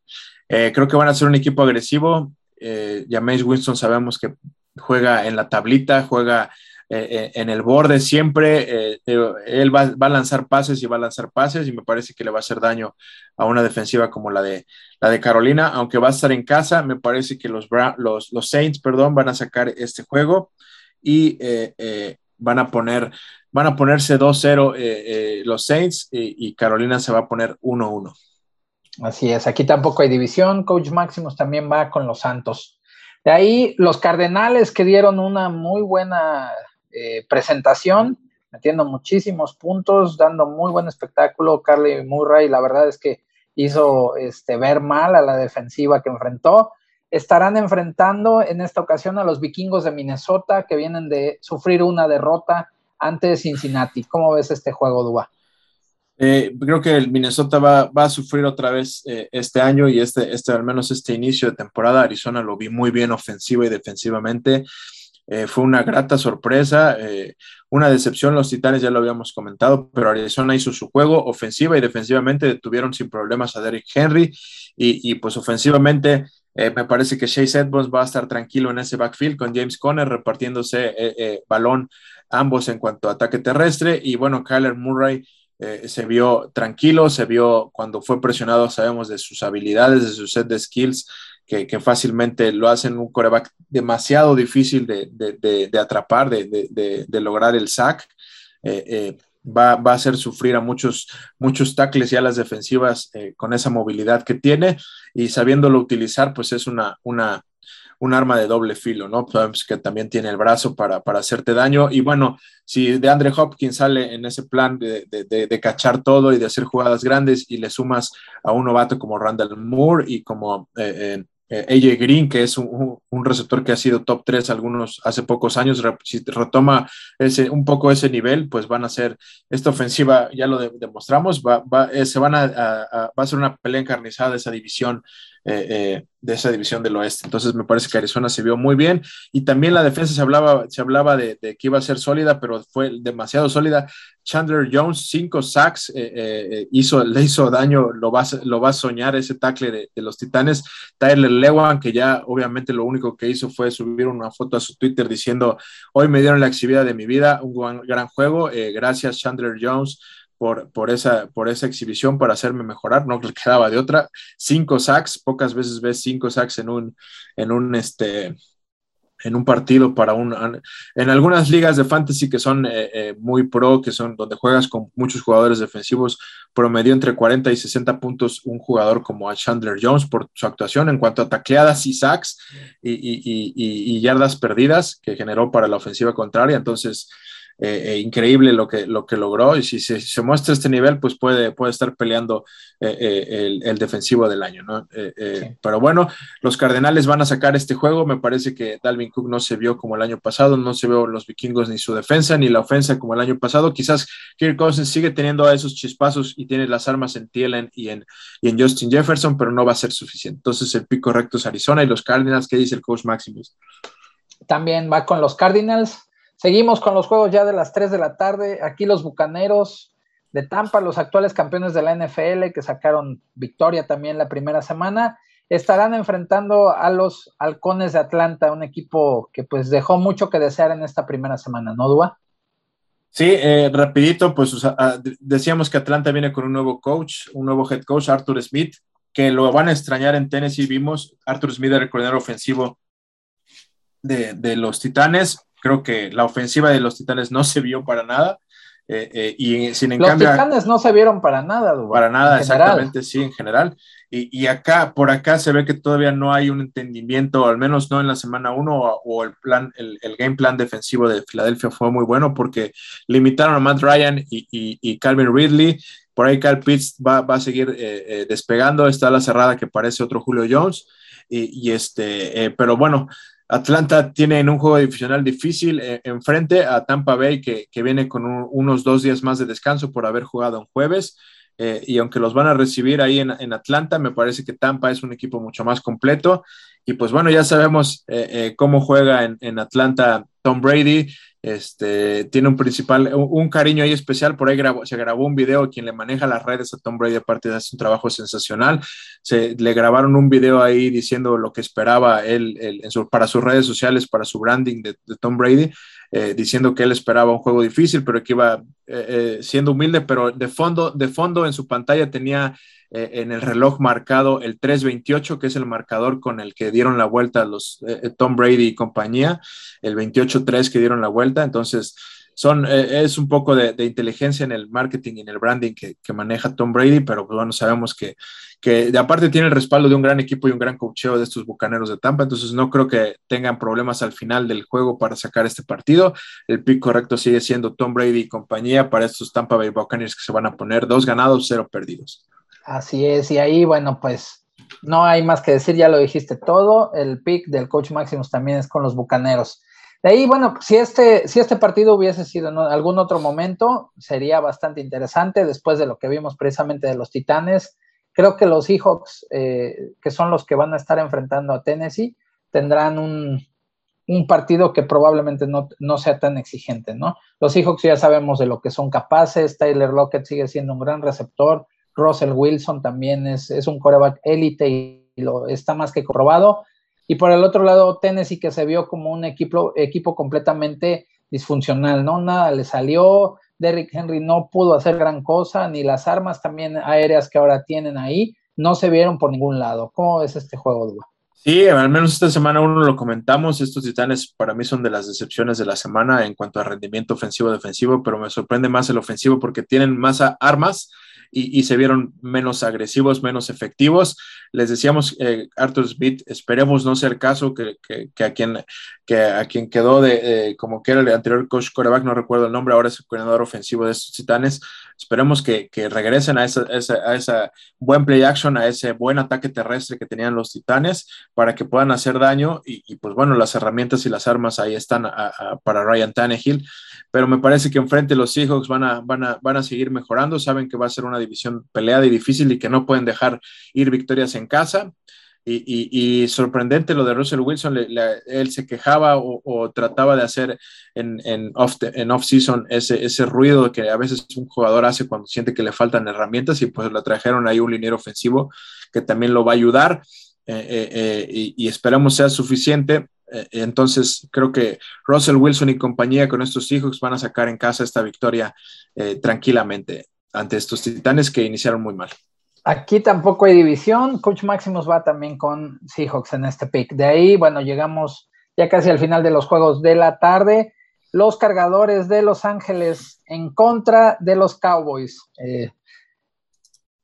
creo que van a ser un equipo agresivo. James Winston sabemos que juega en la tablita, juega eh, eh, en el borde siempre. Eh, él va, a lanzar pases y va a lanzar pases y me parece que le va a hacer daño a una defensiva como la de, la de Carolina, aunque va a estar en casa, me parece que los, los, los Saints perdón, van a sacar este juego y van a poner van a ponerse 2-0 los Saints y, Carolina se va a poner 1-1. Así es, aquí tampoco hay división. Coach Máximos también va con los Santos. De ahí los Cardenales que dieron una muy buena eh, presentación, metiendo muchísimos puntos, dando muy buen espectáculo. Carly Murray, la verdad es que hizo este, ver mal a la defensiva que enfrentó. Estarán enfrentando en esta ocasión a los vikingos de Minnesota que vienen de sufrir una derrota ante Cincinnati. ¿Cómo ves este juego, Duba? Eh, creo que el Minnesota va, a sufrir otra vez eh, este año y este, este, al menos este inicio de temporada. Arizona lo vi muy bien ofensiva y defensivamente. Eh, fue una grata sorpresa, eh, una decepción los Titanes, ya lo habíamos comentado, pero Arizona hizo su juego ofensiva y defensivamente detuvieron sin problemas a Derrick Henry y, pues ofensivamente eh, me parece que Chase Edmonds va a estar tranquilo en ese backfield con James Conner repartiéndose balón ambos en cuanto a ataque terrestre y bueno, Kyler Murray se vio tranquilo, se vio cuando fue presionado, sabemos de sus habilidades, de su set de skills, que, fácilmente lo hacen un coreback demasiado difícil de, atrapar, de, lograr el sack. Eh, eh, va, a hacer sufrir a muchos, muchos tackles y a las defensivas eh, con esa movilidad que tiene y sabiéndolo utilizar, pues es una, una, un arma de doble filo, ¿no? Sabemos que también tiene el brazo para, hacerte daño. Y bueno, si de Andre Hopkins sale en ese plan de, cachar todo y de hacer jugadas grandes y le sumas a un novato como Randall Moore y como eh, AJ Green, que es un, receptor que ha sido top 3 algunos hace pocos años, retoma ese, un poco ese nivel, pues van a ser, esta ofensiva, ya lo demostramos, va, eh, se van a, va a ser una pelea encarnizada esa división eh, eh, de esa división del oeste. Entonces me parece que Arizona se vio muy bien y también la defensa se hablaba, se hablaba de, que iba a ser sólida, pero fue demasiado sólida. Chandler Jones, cinco sacks, eh, hizo, le hizo daño, lo va, lo va a soñar ese tackle de, los Titanes. Tyler Lewan, que ya obviamente lo único que hizo fue subir una foto a su Twitter diciendo, hoy me dieron la exhibida de mi vida, un gran juego, gracias Chandler Jones por, por, esa, por esa exhibición para hacerme mejorar, no le quedaba de otra. Cinco sacks, pocas veces ves cinco sacks en un, en un, este, en un partido para un... En algunas ligas de fantasy que son eh, eh, muy pro, que son donde juegas con muchos jugadores defensivos, promedio entre 40 y 60 puntos un jugador como a Chandler Jones por su actuación en cuanto a tacleadas y sacks y, y, y yardas perdidas que generó para la ofensiva contraria. Entonces, eh, eh, increíble lo que, lo que logró y si se, muestra este nivel, pues puede, puede estar peleando eh, el, defensivo del año, ¿no? Pero bueno, los Cardenales van a sacar este juego, me parece que Dalvin Cook no se vio como el año pasado, no se vio los vikingos ni su defensa, ni la ofensa como el año pasado, quizás Kirk Cousins sigue teniendo esos chispazos y tiene las armas en Thielen y en, y en Justin Jefferson, pero no va a ser suficiente. Entonces el pico recto es Arizona y los Cardinals, ¿qué dice el coach Maximus? También va con los Cardinals. Seguimos con los juegos ya de las 3 de la tarde. Aquí los Bucaneros de Tampa, los actuales campeones de la NFL que sacaron victoria también la primera semana, estarán enfrentando a los Halcones de Atlanta, un equipo que pues dejó mucho que desear en esta primera semana, ¿no, Dua? Sí, eh, rapidito, pues decíamos que Atlanta viene con un nuevo coach, un nuevo head coach, Arthur Smith, que lo van a extrañar en Tennessee. Vimos Arthur Smith, el coordinador ofensivo de los Titanes, Creo que la ofensiva de los Titanes no se vio para nada. Eh, eh, y sin en los Titanes no se vieron para nada, Para nada, exactamente, sí, en general. Y, acá, por acá se ve que todavía no hay un entendimiento, al menos no en la semana uno, o, el plan, el, game plan defensivo de Filadelfia fue muy bueno porque limitaron a Matt Ryan y, Calvin Ridley. Por ahí Cal Pitts va, a seguir eh, despegando. Está la cerrada que parece otro Julio Jones. Y, este, pero bueno, Atlanta tiene en un juego divisional difícil eh, enfrente a Tampa Bay, que, viene con unos dos días más de descanso por haber jugado en jueves. Eh, y aunque los van a recibir ahí en, Atlanta, me parece que Tampa es un equipo mucho más completo. Y pues bueno, ya sabemos eh, cómo juega en, en, Atlanta Tom Brady. Este, tiene un principal, un, cariño ahí especial. Por ahí se grabó un video. Quien le maneja las redes a Tom Brady, aparte de hacer un trabajo sensacional, se le grabaron un video ahí diciendo lo que esperaba él, para sus redes sociales, para su branding de, Tom Brady, eh, diciendo que él esperaba un juego difícil, pero que iba eh, eh, siendo humilde, pero de fondo, de fondo en su pantalla tenía en el reloj marcado el 328, que es el marcador con el que dieron la vuelta los Tom Brady y compañía, el 28-3 que dieron la vuelta. Entonces, son, eh, es un poco de, inteligencia en el marketing y en el branding que, maneja Tom Brady, pero pues, bueno, sabemos que, que de aparte tiene el respaldo de un gran equipo y un gran cocheo de estos bucaneros de Tampa, entonces no creo que tengan problemas al final del juego para sacar este partido. El pick correcto sigue siendo Tom Brady y compañía para estos Tampa Bay Buccaneers que se van a poner dos ganados, cero perdidos. Así es, y ahí, bueno, pues no hay más que decir, ya lo dijiste todo. El pick del coach Maximus también es con los bucaneros. De ahí, bueno, si este, si este partido hubiese sido en algún otro momento, sería bastante interesante después de lo que vimos precisamente de los Titanes. Creo que los Seahawks, eh, que son los que van a estar enfrentando a Tennessee, tendrán un, un partido que probablemente no, no, sea tan exigente, ¿no? Los Seahawks ya sabemos de lo que son capaces, Tyler Lockett sigue siendo un gran receptor, Russell Wilson también es, es un coreback élite y lo está más que comprobado. Y por el otro lado, Tennessee que se vio como un equipo, equipo completamente disfuncional, ¿no? Nada le salió, Derrick Henry no pudo hacer gran cosa, ni las armas también aéreas que ahora tienen ahí no se vieron por ningún lado. ¿Cómo es este juego, Dua? Sí, al menos esta semana uno lo comentamos. Estos titanes para mí son de las decepciones de la semana en cuanto a rendimiento ofensivo-defensivo, pero me sorprende más el ofensivo porque tienen más armas y, se vieron menos agresivos, menos efectivos. Les decíamos, eh, Arthur Smith, esperemos no sea el caso que, a, quien, que a quien quedó de, como que era el anterior coach coreback, no recuerdo el nombre, ahora es el coordinador ofensivo de estos titanes. Esperemos que, regresen a ese a, esa, buen play action, a ese buen ataque terrestre que tenían los titanes para que puedan hacer daño. Y, pues bueno, las herramientas y las armas ahí están para Ryan Tannehill. Pero me parece que enfrente los Seahawks van a, van, a, van a seguir mejorando, saben que va a ser una división peleada y difícil y que no pueden dejar ir victorias en casa. Y, sorprendente lo de Russell Wilson, él se quejaba o, trataba de hacer en, off-season ese, ese ruido que a veces un jugador hace cuando siente que le faltan herramientas y pues le trajeron ahí un liniero ofensivo que también lo va a ayudar eh, eh, eh, y, esperamos sea suficiente. Entonces, creo que Russell Wilson y compañía con estos hijos van a sacar en casa esta victoria tranquilamente ante estos titanes que iniciaron muy mal. Aquí tampoco hay división. Coach Maximus va también con Seahawks en este pick. De ahí, bueno, llegamos ya casi al final de los juegos de la tarde. Los cargadores de Los Ángeles en contra de los Cowboys. Eh,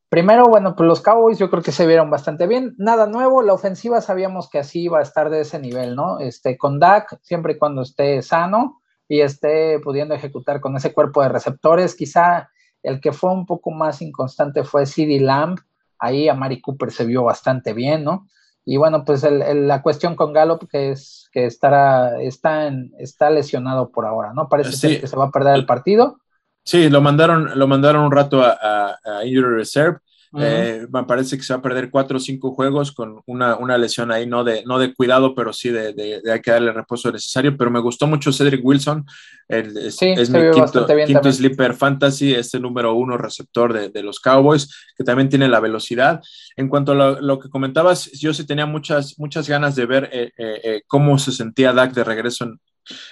Primero, bueno, pues los Cowboys yo creo que se vieron bastante bien. Nada nuevo, la ofensiva sabíamos que así iba a estar de ese nivel, ¿no? Este, con Dak, siempre y cuando esté sano y esté pudiendo ejecutar con ese cuerpo de receptores. Quizá el que fue un poco más inconstante fue CD Lamb. Ahí a Mari Cooper se vio bastante bien, ¿no? Y bueno, pues la cuestión con Gallup, que es que estará, está, en, está lesionado por ahora, ¿no? Parece ser que se va a perder el partido. Sí, lo mandaron, lo mandaron un rato a, a, Injury Reserve. Eh, me parece que se va a perder cuatro o cinco juegos con una, una, lesión ahí, no de, no de cuidado, pero sí de, de, hay que darle el reposo necesario. Pero me gustó mucho Cedric Wilson, el, es, mi quinto, quinto sleeper fantasy, este número uno receptor de, de, los Cowboys, que también tiene la velocidad. En cuanto a lo, lo que comentabas, yo sí tenía muchas, muchas ganas de ver eh, eh, cómo se sentía Dak de regreso en,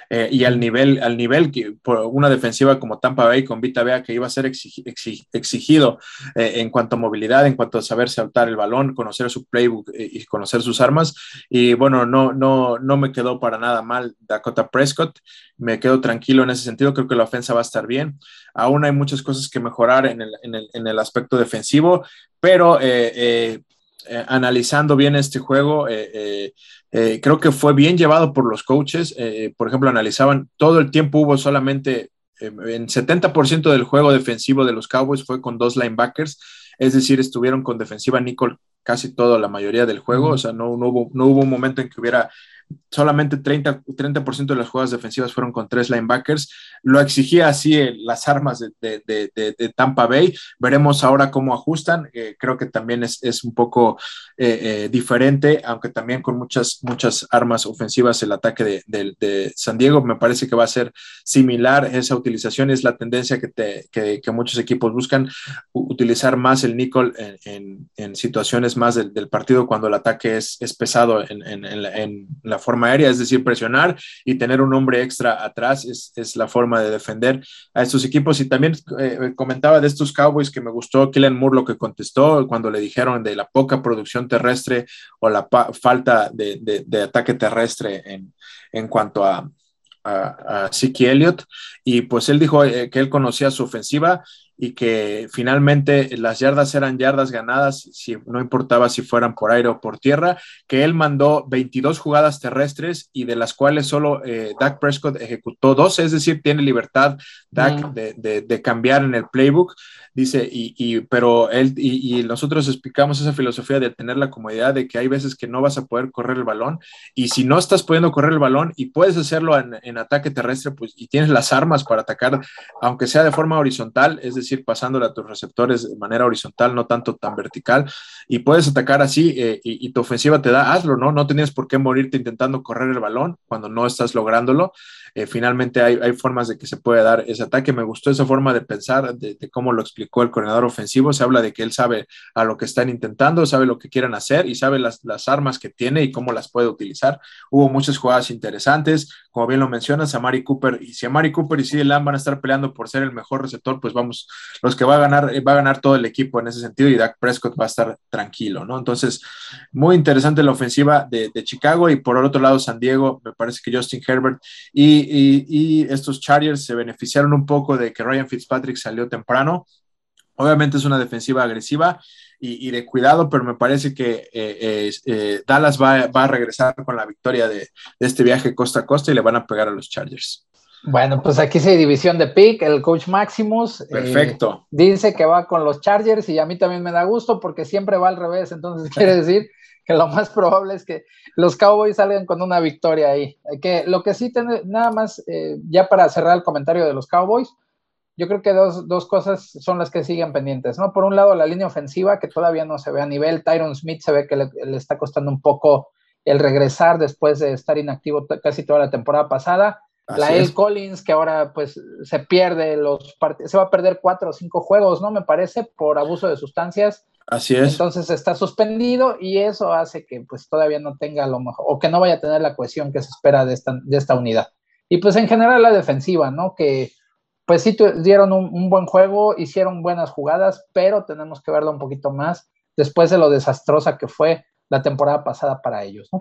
eh, y al nivel, al nivel que por una defensiva como Tampa Bay con Vita Bea que iba a ser exigido eh, en cuanto a movilidad, en cuanto a saber saltar el balón, conocer su playbook eh, y conocer sus armas. Y bueno, no, no, no me quedó para nada mal Dakota Prescott. Me quedo tranquilo en ese sentido. Creo que la ofensa va a estar bien. Aún hay muchas cosas que mejorar en el, en el, en el aspecto defensivo, pero analizando bien este juego, eh, creo que fue bien llevado por los coaches. Eh, por ejemplo, analizaban todo el tiempo hubo solamente eh, en 70% del juego defensivo de los Cowboys fue con dos linebackers, es decir, estuvieron con defensiva nickel casi toda la mayoría del juego, o sea, no, no, hubo, no hubo un momento en que hubiera solamente 30%, 30 de las jugadas defensivas fueron con tres linebackers. Lo exigía así las armas de, de, de, Tampa Bay. Veremos ahora cómo ajustan. Eh, creo que también es, es un poco eh, eh, diferente, aunque también con muchas, muchas armas ofensivas el ataque de, San Diego. Me parece que va a ser similar esa utilización. Es la tendencia que, te, que, que muchos equipos buscan, utilizar más el nickel en, en, situaciones más del, partido cuando el ataque es, es pesado en, en la forma aérea, es decir, presionar y tener un hombre extra atrás es, es la forma de defender a estos equipos. Y también eh, comentaba de estos Cowboys que me gustó Killen Moore lo que contestó cuando le dijeron de la poca producción terrestre o la falta de, de, ataque terrestre en, en cuanto a, a, a Elliott y pues él dijo eh, que él conocía su ofensiva y que finalmente las yardas eran yardas ganadas, si, no importaba si fueran por aire o por tierra, que él mandó 22 jugadas terrestres y de las cuales solo eh, Dak Prescott ejecutó dos, es decir, tiene libertad Dak mm. de, de, cambiar en el playbook, dice, y, y pero él y, nosotros explicamos esa filosofía de tener la comodidad de que hay veces que no vas a poder correr el balón y si no estás pudiendo correr el balón y puedes hacerlo en, en ataque terrestre, pues y tienes las armas para atacar, aunque sea de forma horizontal, es decir, ir pasándole a tus receptores de manera horizontal, no tanto tan vertical, y puedes atacar así eh, y, tu ofensiva te da, hazlo, ¿no? No tienes por qué morirte intentando correr el balón cuando no estás lográndolo. Eh, finalmente hay, hay, formas de que se puede dar ese ataque. Me gustó esa forma de pensar, de, cómo lo explicó el coordinador ofensivo. Se habla de que él sabe a lo que están intentando, sabe lo que quieren hacer y sabe las, las armas que tiene y cómo las puede utilizar. Hubo muchas jugadas interesantes, como bien lo mencionas, Amari Cooper. Y si Amari Cooper y si Lamb van a estar peleando por ser el mejor receptor, pues vamos, los que va a ganar, va a ganar todo el equipo en ese sentido y Dak Prescott va a estar tranquilo, ¿no? Entonces, muy interesante la ofensiva de, Chicago y por otro lado San Diego, me parece que Justin Herbert y y, estos Chargers se beneficiaron un poco de que Ryan Fitzpatrick salió temprano. Obviamente es una defensiva agresiva y, de cuidado, pero me parece que eh, eh, Dallas va, a regresar con la victoria de, este viaje costa a costa y le van a pegar a los Chargers. Bueno, pues aquí se división de pick, el coach Maximus. Eh, Perfecto. dice que va con los Chargers y a mí también me da gusto porque siempre va al revés, entonces quiere decir que lo más probable es que los Cowboys salgan con una victoria ahí. Que lo que sí, tiene, nada más, eh, ya para cerrar el comentario de los Cowboys, yo creo que dos, dos, cosas son las que siguen pendientes, ¿no? Por un lado, la línea ofensiva, que todavía no se ve a nivel. Tyron Smith se ve que le, está costando un poco el regresar después de estar inactivo casi toda la temporada pasada. La El Collins, que ahora pues se pierde los se va a perder cuatro o cinco juegos, ¿no? Me parece, por abuso de sustancias. Así es. Entonces está suspendido y eso hace que pues todavía no tenga lo mejor, o que no vaya a tener la cohesión que se espera de esta, de esta unidad. Y pues en general la defensiva, ¿no? Que pues sí dieron un, buen juego, hicieron buenas jugadas, pero tenemos que verlo un poquito más después de lo desastrosa que fue la temporada pasada para ellos, ¿no?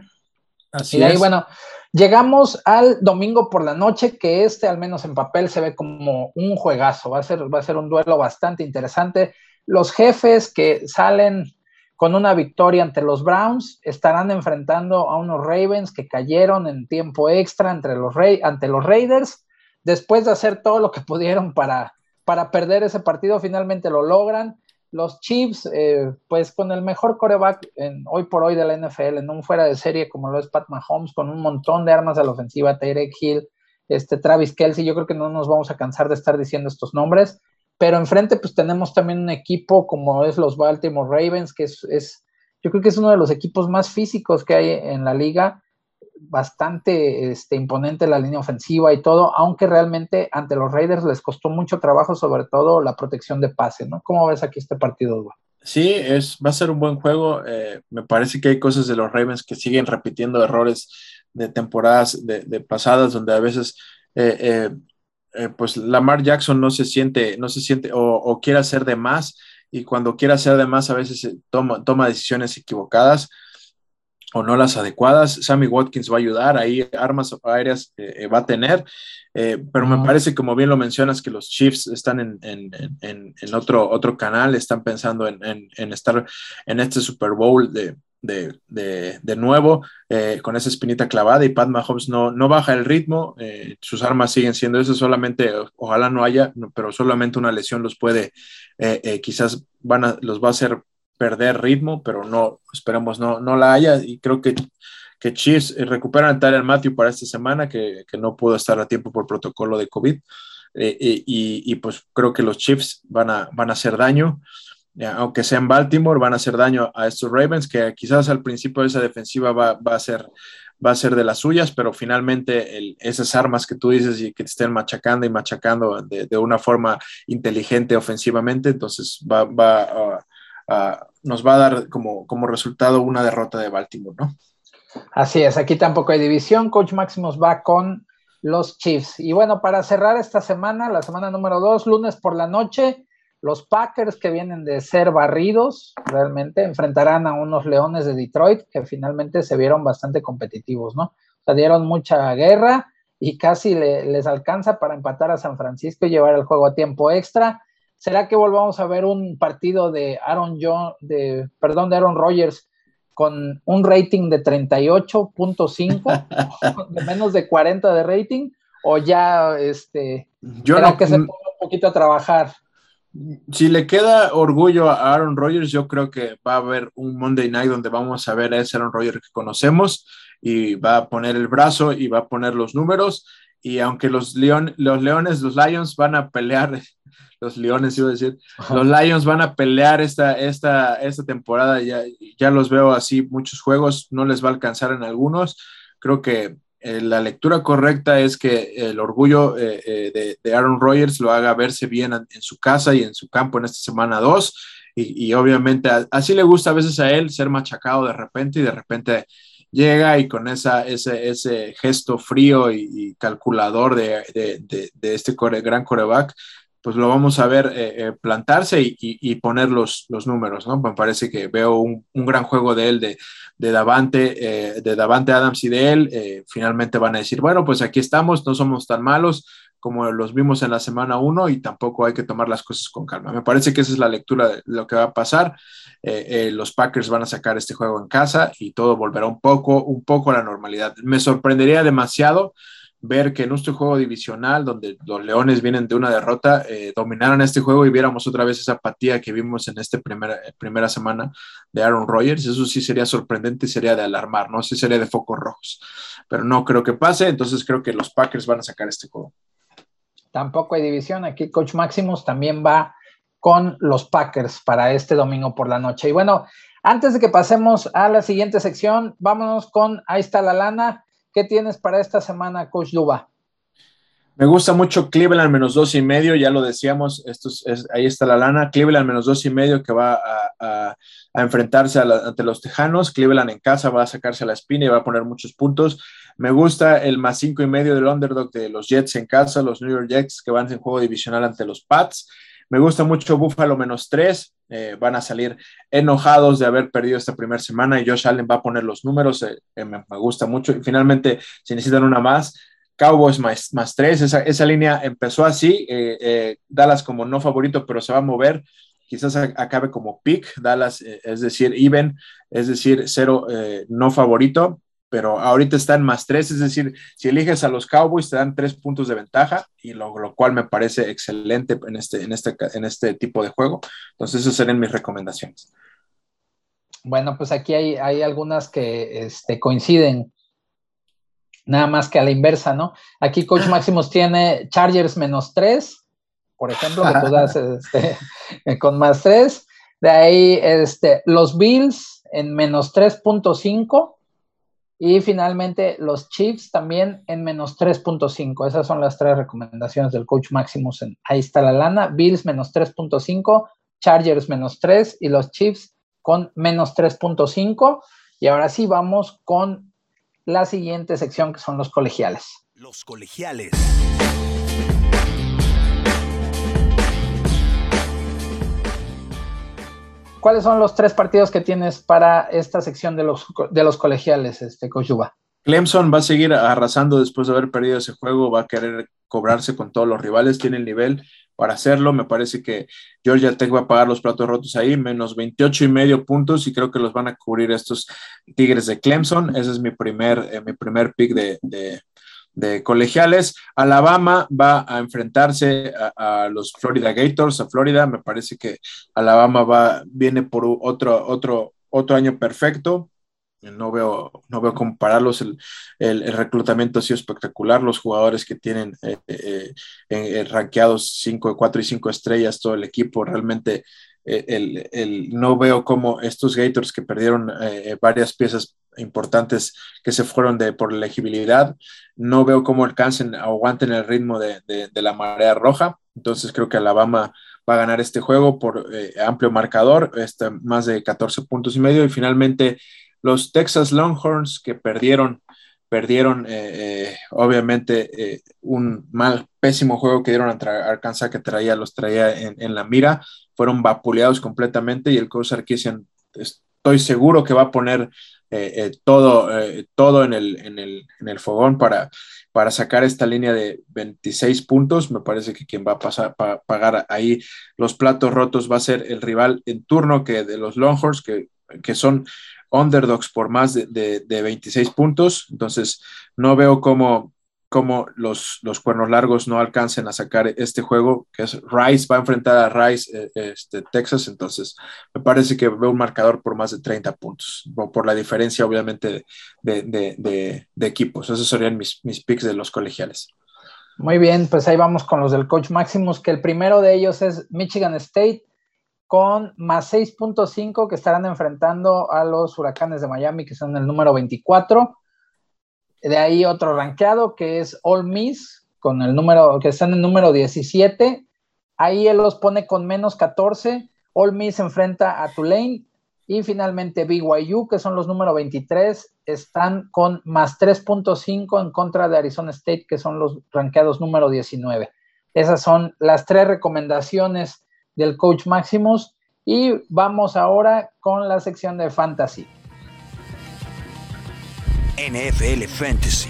Así y ahí, bueno, llegamos al domingo por la noche, que este, al menos en papel, se ve como un juegazo. Va a ser, va a ser un duelo bastante interesante. Los jefes que salen con una victoria ante los Browns estarán enfrentando a unos Ravens que cayeron en tiempo extra entre los ante los Raiders. Después de hacer todo lo que pudieron para, para perder ese partido, finalmente lo logran. Los Chiefs, eh, pues con el mejor coreback en, hoy por hoy de la NFL, en un fuera de serie como lo es Pat Mahomes, con un montón de armas a la ofensiva, Tyreek Hill, este, Travis Kelsey, yo creo que no nos vamos a cansar de estar diciendo estos nombres pero enfrente pues tenemos también un equipo como es los Baltimore Ravens, que es, yo creo que es uno de los equipos más físicos que hay en la liga, bastante este, imponente la línea ofensiva y todo, aunque realmente ante los Raiders les costó mucho trabajo, sobre todo la protección de pase, ¿no? ¿Cómo ves aquí este partido, Sí, es, va a ser un buen juego. Eh, me parece que hay cosas de los Ravens que siguen repitiendo errores de temporadas de, pasadas, donde a veces eh, eh, eh, pues Lamar Jackson no se siente, no se siente o, quiere hacer de más y cuando quiere hacer de más a veces toma, toma decisiones equivocadas o no las adecuadas. Sammy Watkins va a ayudar, ahí armas aéreas eh, eh, va a tener, pero me parece, como bien lo mencionas, que los Chiefs están en, otro, otro canal, están pensando en, estar en este Super Bowl de, de, nuevo eh, con esa espinita clavada y Pat Mahomes no, no baja el ritmo, eh, sus armas siguen siendo eso, solamente, ojalá no haya, pero solamente una lesión los puede, eh, quizás van a, los va a hacer perder ritmo, pero no, esperamos no, no la haya y creo que, que Chiefs recuperan a Tyler Matthew para esta semana, que, no pudo estar a tiempo por protocolo de COVID. y, pues creo que los Chiefs van a, van a hacer daño aunque sea en Baltimore, van a hacer daño a estos Ravens, que quizás al principio esa defensiva va, a, ser, va a ser de las suyas, pero finalmente esas armas que tú dices y que te estén machacando y machacando de, una forma inteligente ofensivamente, entonces va, nos va a dar como, como resultado una derrota de Baltimore, ¿no? Así es, aquí tampoco hay división. Coach Maximus va con los Chiefs. Y bueno, para cerrar esta semana, la semana número dos, lunes por la noche, los Packers que vienen de ser barridos realmente enfrentarán a unos Leones de Detroit que finalmente se vieron bastante competitivos, ¿no? O sea, dieron mucha guerra y casi les alcanza para empatar a San Francisco y llevar el juego a tiempo extra. ¿Será que volvamos a ver un partido de Aaron John, de, perdón, de Aaron Rodgers con un rating de 38.5, de menos de 40 de rating? ¿O ya este, Yo no, que se ponga un poquito a trabajar? si le queda orgullo a Aaron Rodgers, yo creo que va a haber un Monday Night donde vamos a ver a ese Aaron Rodgers que conocemos y va a poner el brazo y va a poner los números. Y aunque los, los Leones, los Lions van a pelear los Leones, iba a decir, los Lions van a pelear esta, esta, esta temporada, ya, ya los veo así, muchos juegos, no les va a alcanzar en algunos, creo que eh, la lectura correcta es que el orgullo eh, eh, de, Aaron Rodgers lo haga verse bien en, su casa y en su campo en esta semana 2. Y, obviamente así le gusta a veces a él ser machacado de repente y de repente llega y con esa, ese, ese gesto frío y, calculador de, de, de este gran coreback, pues lo vamos a ver eh, eh, plantarse y, poner los, los, números, ¿no? Me parece que veo un, gran juego de él, de, de Davante, eh, de Davante Adams y de él. finalmente van a decir, bueno, pues aquí estamos, no somos tan malos como los vimos en la semana 1 y tampoco hay que tomar las cosas con calma. Me parece que esa es la lectura de lo que va a pasar. los Packers van a sacar este juego en casa y todo volverá un poco, un poco a la normalidad. Me sorprendería demasiado ver que en nuestro juego divisional, donde los Leones vienen de una derrota, eh, dominaran este juego y viéramos otra vez esa apatía que vimos en esta primera, primera semana de Aaron Rodgers. Eso sí sería sorprendente y sería de alarmar, ¿no? Sí sería de focos rojos, pero no creo que pase, entonces creo que los Packers van a sacar este juego. Tampoco hay división, aquí Coach Maximus también va con los Packers para este domingo por la noche. Y bueno, antes de que pasemos a la siguiente sección, vámonos con Ahí está la lana. ¿Qué tienes para esta semana, Coach Duba? Me gusta mucho Cleveland menos dos y medio, ya lo decíamos, esto es, ahí está la lana. Cleveland menos dos y medio que va a, enfrentarse ante los Tejanos. Cleveland en casa va a sacarse la espina y va a poner muchos puntos. Me gusta el más cinco y medio del underdog de los Jets en casa, los New York Jets que van en juego divisional ante los Pats. Me gusta mucho Buffalo menos tres. Eh, van a salir enojados de haber perdido esta primera semana y Josh Allen va a poner los números. Eh, eh, me, gusta mucho. Y finalmente, si necesitan una más, Cowboys más, más tres. Esa, esa línea empezó así. Dallas como no favorito, pero se va a mover. Quizás acabe como pick. Dallas, es decir, even, es decir, cero no favorito pero ahorita está en más tres, es decir, si eliges a los Cowboys te dan tres puntos de ventaja, y lo, cual me parece excelente en este, en, este, en este tipo de juego. Entonces, esas serían mis recomendaciones. Bueno, pues aquí hay, hay algunas que este, coinciden, nada más que a la inversa, ¿no? Aquí Coach Maximus tiene Chargers menos tres, por ejemplo, que tú das este, con más tres. De ahí, este, los Bills en menos 3.5 y finalmente los Chiefs también en menos 3.5. Esas son las tres recomendaciones del coach Maximus. Ahí está la lana. Bills menos 3.5, Chargers menos 3 y los Chiefs con menos 3.5. Y ahora sí vamos con la siguiente sección que son los colegiales. Los colegiales. ¿Cuáles son los tres partidos que tienes para esta sección de los, de los colegiales, este, Cochuba? Clemson va a seguir arrasando después de haber perdido ese juego, va a querer cobrarse con todos los rivales, tiene el nivel para hacerlo. Me parece que Georgia Tech va a pagar los platos rotos ahí, menos 28 y medio puntos, y creo que los van a cubrir estos Tigres de Clemson. Ese es mi primer, eh, mi primer pick de, de colegiales. Alabama va a enfrentarse a, los Florida Gators, a Florida. Me parece que Alabama va, viene por otro, otro, otro año perfecto. No veo, no veo compararlos. El, el, reclutamiento ha sido espectacular. Los jugadores que tienen eh, eh, eh, rankeados 5, 4 y 5 estrellas, todo el equipo realmente el, no veo cómo estos Gators que perdieron varias piezas importantes que se fueron de, por elegibilidad. No veo cómo alcancen, aguanten el ritmo de, la marea roja. Entonces creo que Alabama va a ganar este juego por eh, amplio marcador, este, más de 14 puntos y medio. Y finalmente los Texas Longhorns que perdieron, perdieron eh, eh, obviamente un mal, pésimo juego que dieron a Arkansas que traía, los traía en, la mira, fueron vapuleados completamente y el coach Sarkisian estoy seguro que va a poner eh, eh, todo, eh, todo en, el, en, el, en, el, fogón para, para sacar esta línea de 26 puntos. Me parece que quien va a pasar, pagar ahí los platos rotos va a ser el rival en turno que de los Longhorns, que, que son underdogs por más de, de, de 26 puntos. Entonces, no veo cómo, cómo los, los cuernos largos no alcancen a sacar este juego, que es Rice, va a enfrentar a Rice, eh, este, Texas, entonces me parece que veo un marcador por más de 30 puntos, por la diferencia obviamente de, de, de, equipos. Esos serían mis, mis picks de los colegiales. Muy bien, pues ahí vamos con los del coach Maximus, que el primero de ellos es Michigan State con más 6.5 que estarán enfrentando a los huracanes de Miami, que son el número 24. De ahí otro rankeado que es All Miss, con el número, que está en el número 17. Ahí él los pone con menos 14. All Miss enfrenta a Tulane. Y finalmente BYU, que son los número 23, están con más 3.5 en contra de Arizona State, que son los ranqueados número 19. Esas son las tres recomendaciones del coach Maximus. Y vamos ahora con la sección de fantasy. NFL Fantasy.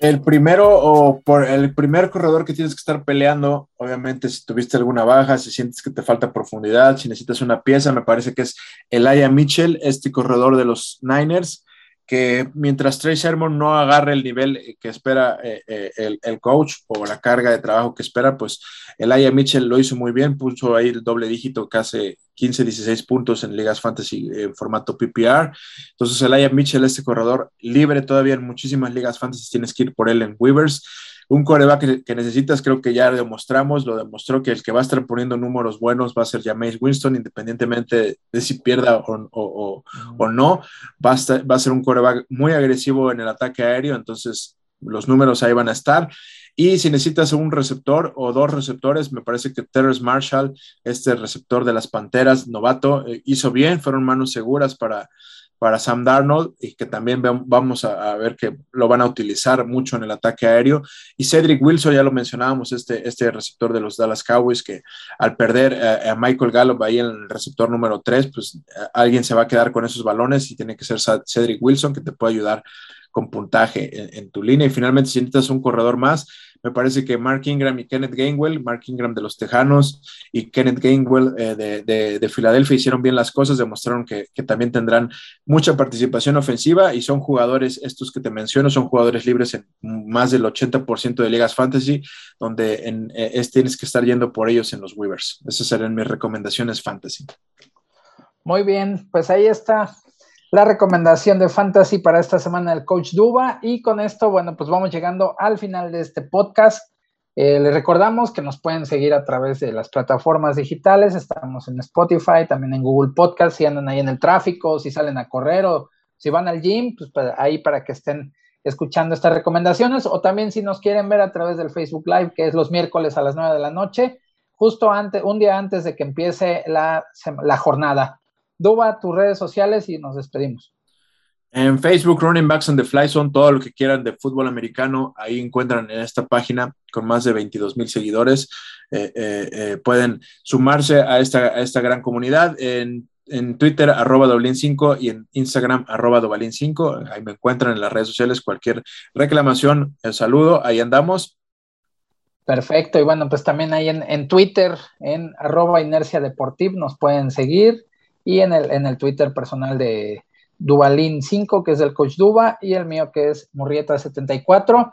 El primero o por el primer corredor que tienes que estar peleando, obviamente si tuviste alguna baja, si sientes que te falta profundidad, si necesitas una pieza, me parece que es Elijah Mitchell, este corredor de los Niners que mientras Trey Sermon no agarre el nivel que espera eh, eh, el, coach o la carga de trabajo que espera, pues el Aya Mitchell lo hizo muy bien, puso ahí el doble dígito, casi 15, 16 puntos en ligas fantasy en formato PPR. Entonces el Aya Mitchell, este corredor libre todavía en muchísimas ligas fantasy, tienes que ir por él en Weavers un coreback que, necesitas, creo que ya demostramos, lo demostró que el que va a estar poniendo números buenos va a ser Jameis Winston, independientemente de si pierda o, no, va a, va a ser un coreback muy agresivo en el ataque aéreo, entonces los números ahí van a estar. Y si necesitas un receptor o dos receptores, me parece que Terrence Marshall, este receptor de las Panteras, novato, eh, hizo bien, fueron manos seguras para, para Sam Darnold y que también vamos a, ver que lo van a utilizar mucho en el ataque aéreo. Y Cedric Wilson, ya lo mencionábamos, este, este receptor de los Dallas Cowboys, que al perder a Michael Gallup ahí en el receptor número 3, pues alguien se va a quedar con esos balones y tiene que ser Cedric Wilson, que te puede ayudar con puntaje en, tu línea. Y finalmente, si necesitas un corredor más, me parece que Mark Ingram y Kenneth Gainwell, Mark Ingram de los Tejanos y Kenneth Gainwell eh, de, de, Filadelfia hicieron bien las cosas, demostraron que, también tendrán mucha participación ofensiva y son jugadores, estos que te menciono, son jugadores libres en más del 80% de ligas fantasy, donde en, eh, es, tienes que estar yendo por ellos en los Weavers. Esas serían mis recomendaciones fantasy. Muy bien, pues ahí está la recomendación de fantasy para esta semana del coach Duba. Y con esto, bueno, pues vamos llegando al final de este podcast. Eh, les recordamos que nos pueden seguir a través de las plataformas digitales. Estamos en Spotify, también en Google Podcast. Si andan ahí en el tráfico, si salen a correr o si van al gym, pues ahí para que estén escuchando estas recomendaciones. O también si nos quieren ver a través del Facebook Live, que es los miércoles a las 9 de la noche, justo antes, un día antes de que empiece la, la jornada. Duba, tus redes sociales y nos despedimos. En Facebook, Running Backs on the Fly Zone, todo lo que quieran de fútbol americano, ahí encuentran en esta página con más de 22 mil seguidores. Eh, eh, eh, pueden sumarse a esta, a esta gran comunidad en, Twitter, arroba Doblin5 y en Instagram, arroba Dobalin5. Ahí me encuentran en las redes sociales. Cualquier reclamación, el saludo, ahí andamos. Perfecto, y bueno, pues también ahí en, en Twitter, en arroba Inercia Deportiv, nos pueden seguir y en el, en el Twitter personal de Dubalín5, que es del coach Duba, y el mío que es Murrieta74.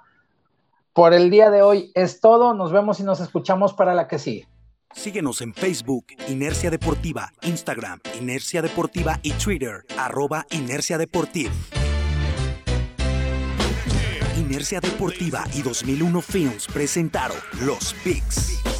Por el día de hoy es todo. Nos vemos y nos escuchamos para la que sigue. Síguenos en Facebook, Inercia Deportiva, Instagram, Inercia Deportiva y Twitter, arroba Inercia Deportiva. Inercia Deportiva y 2001 Films presentaron Los Picks.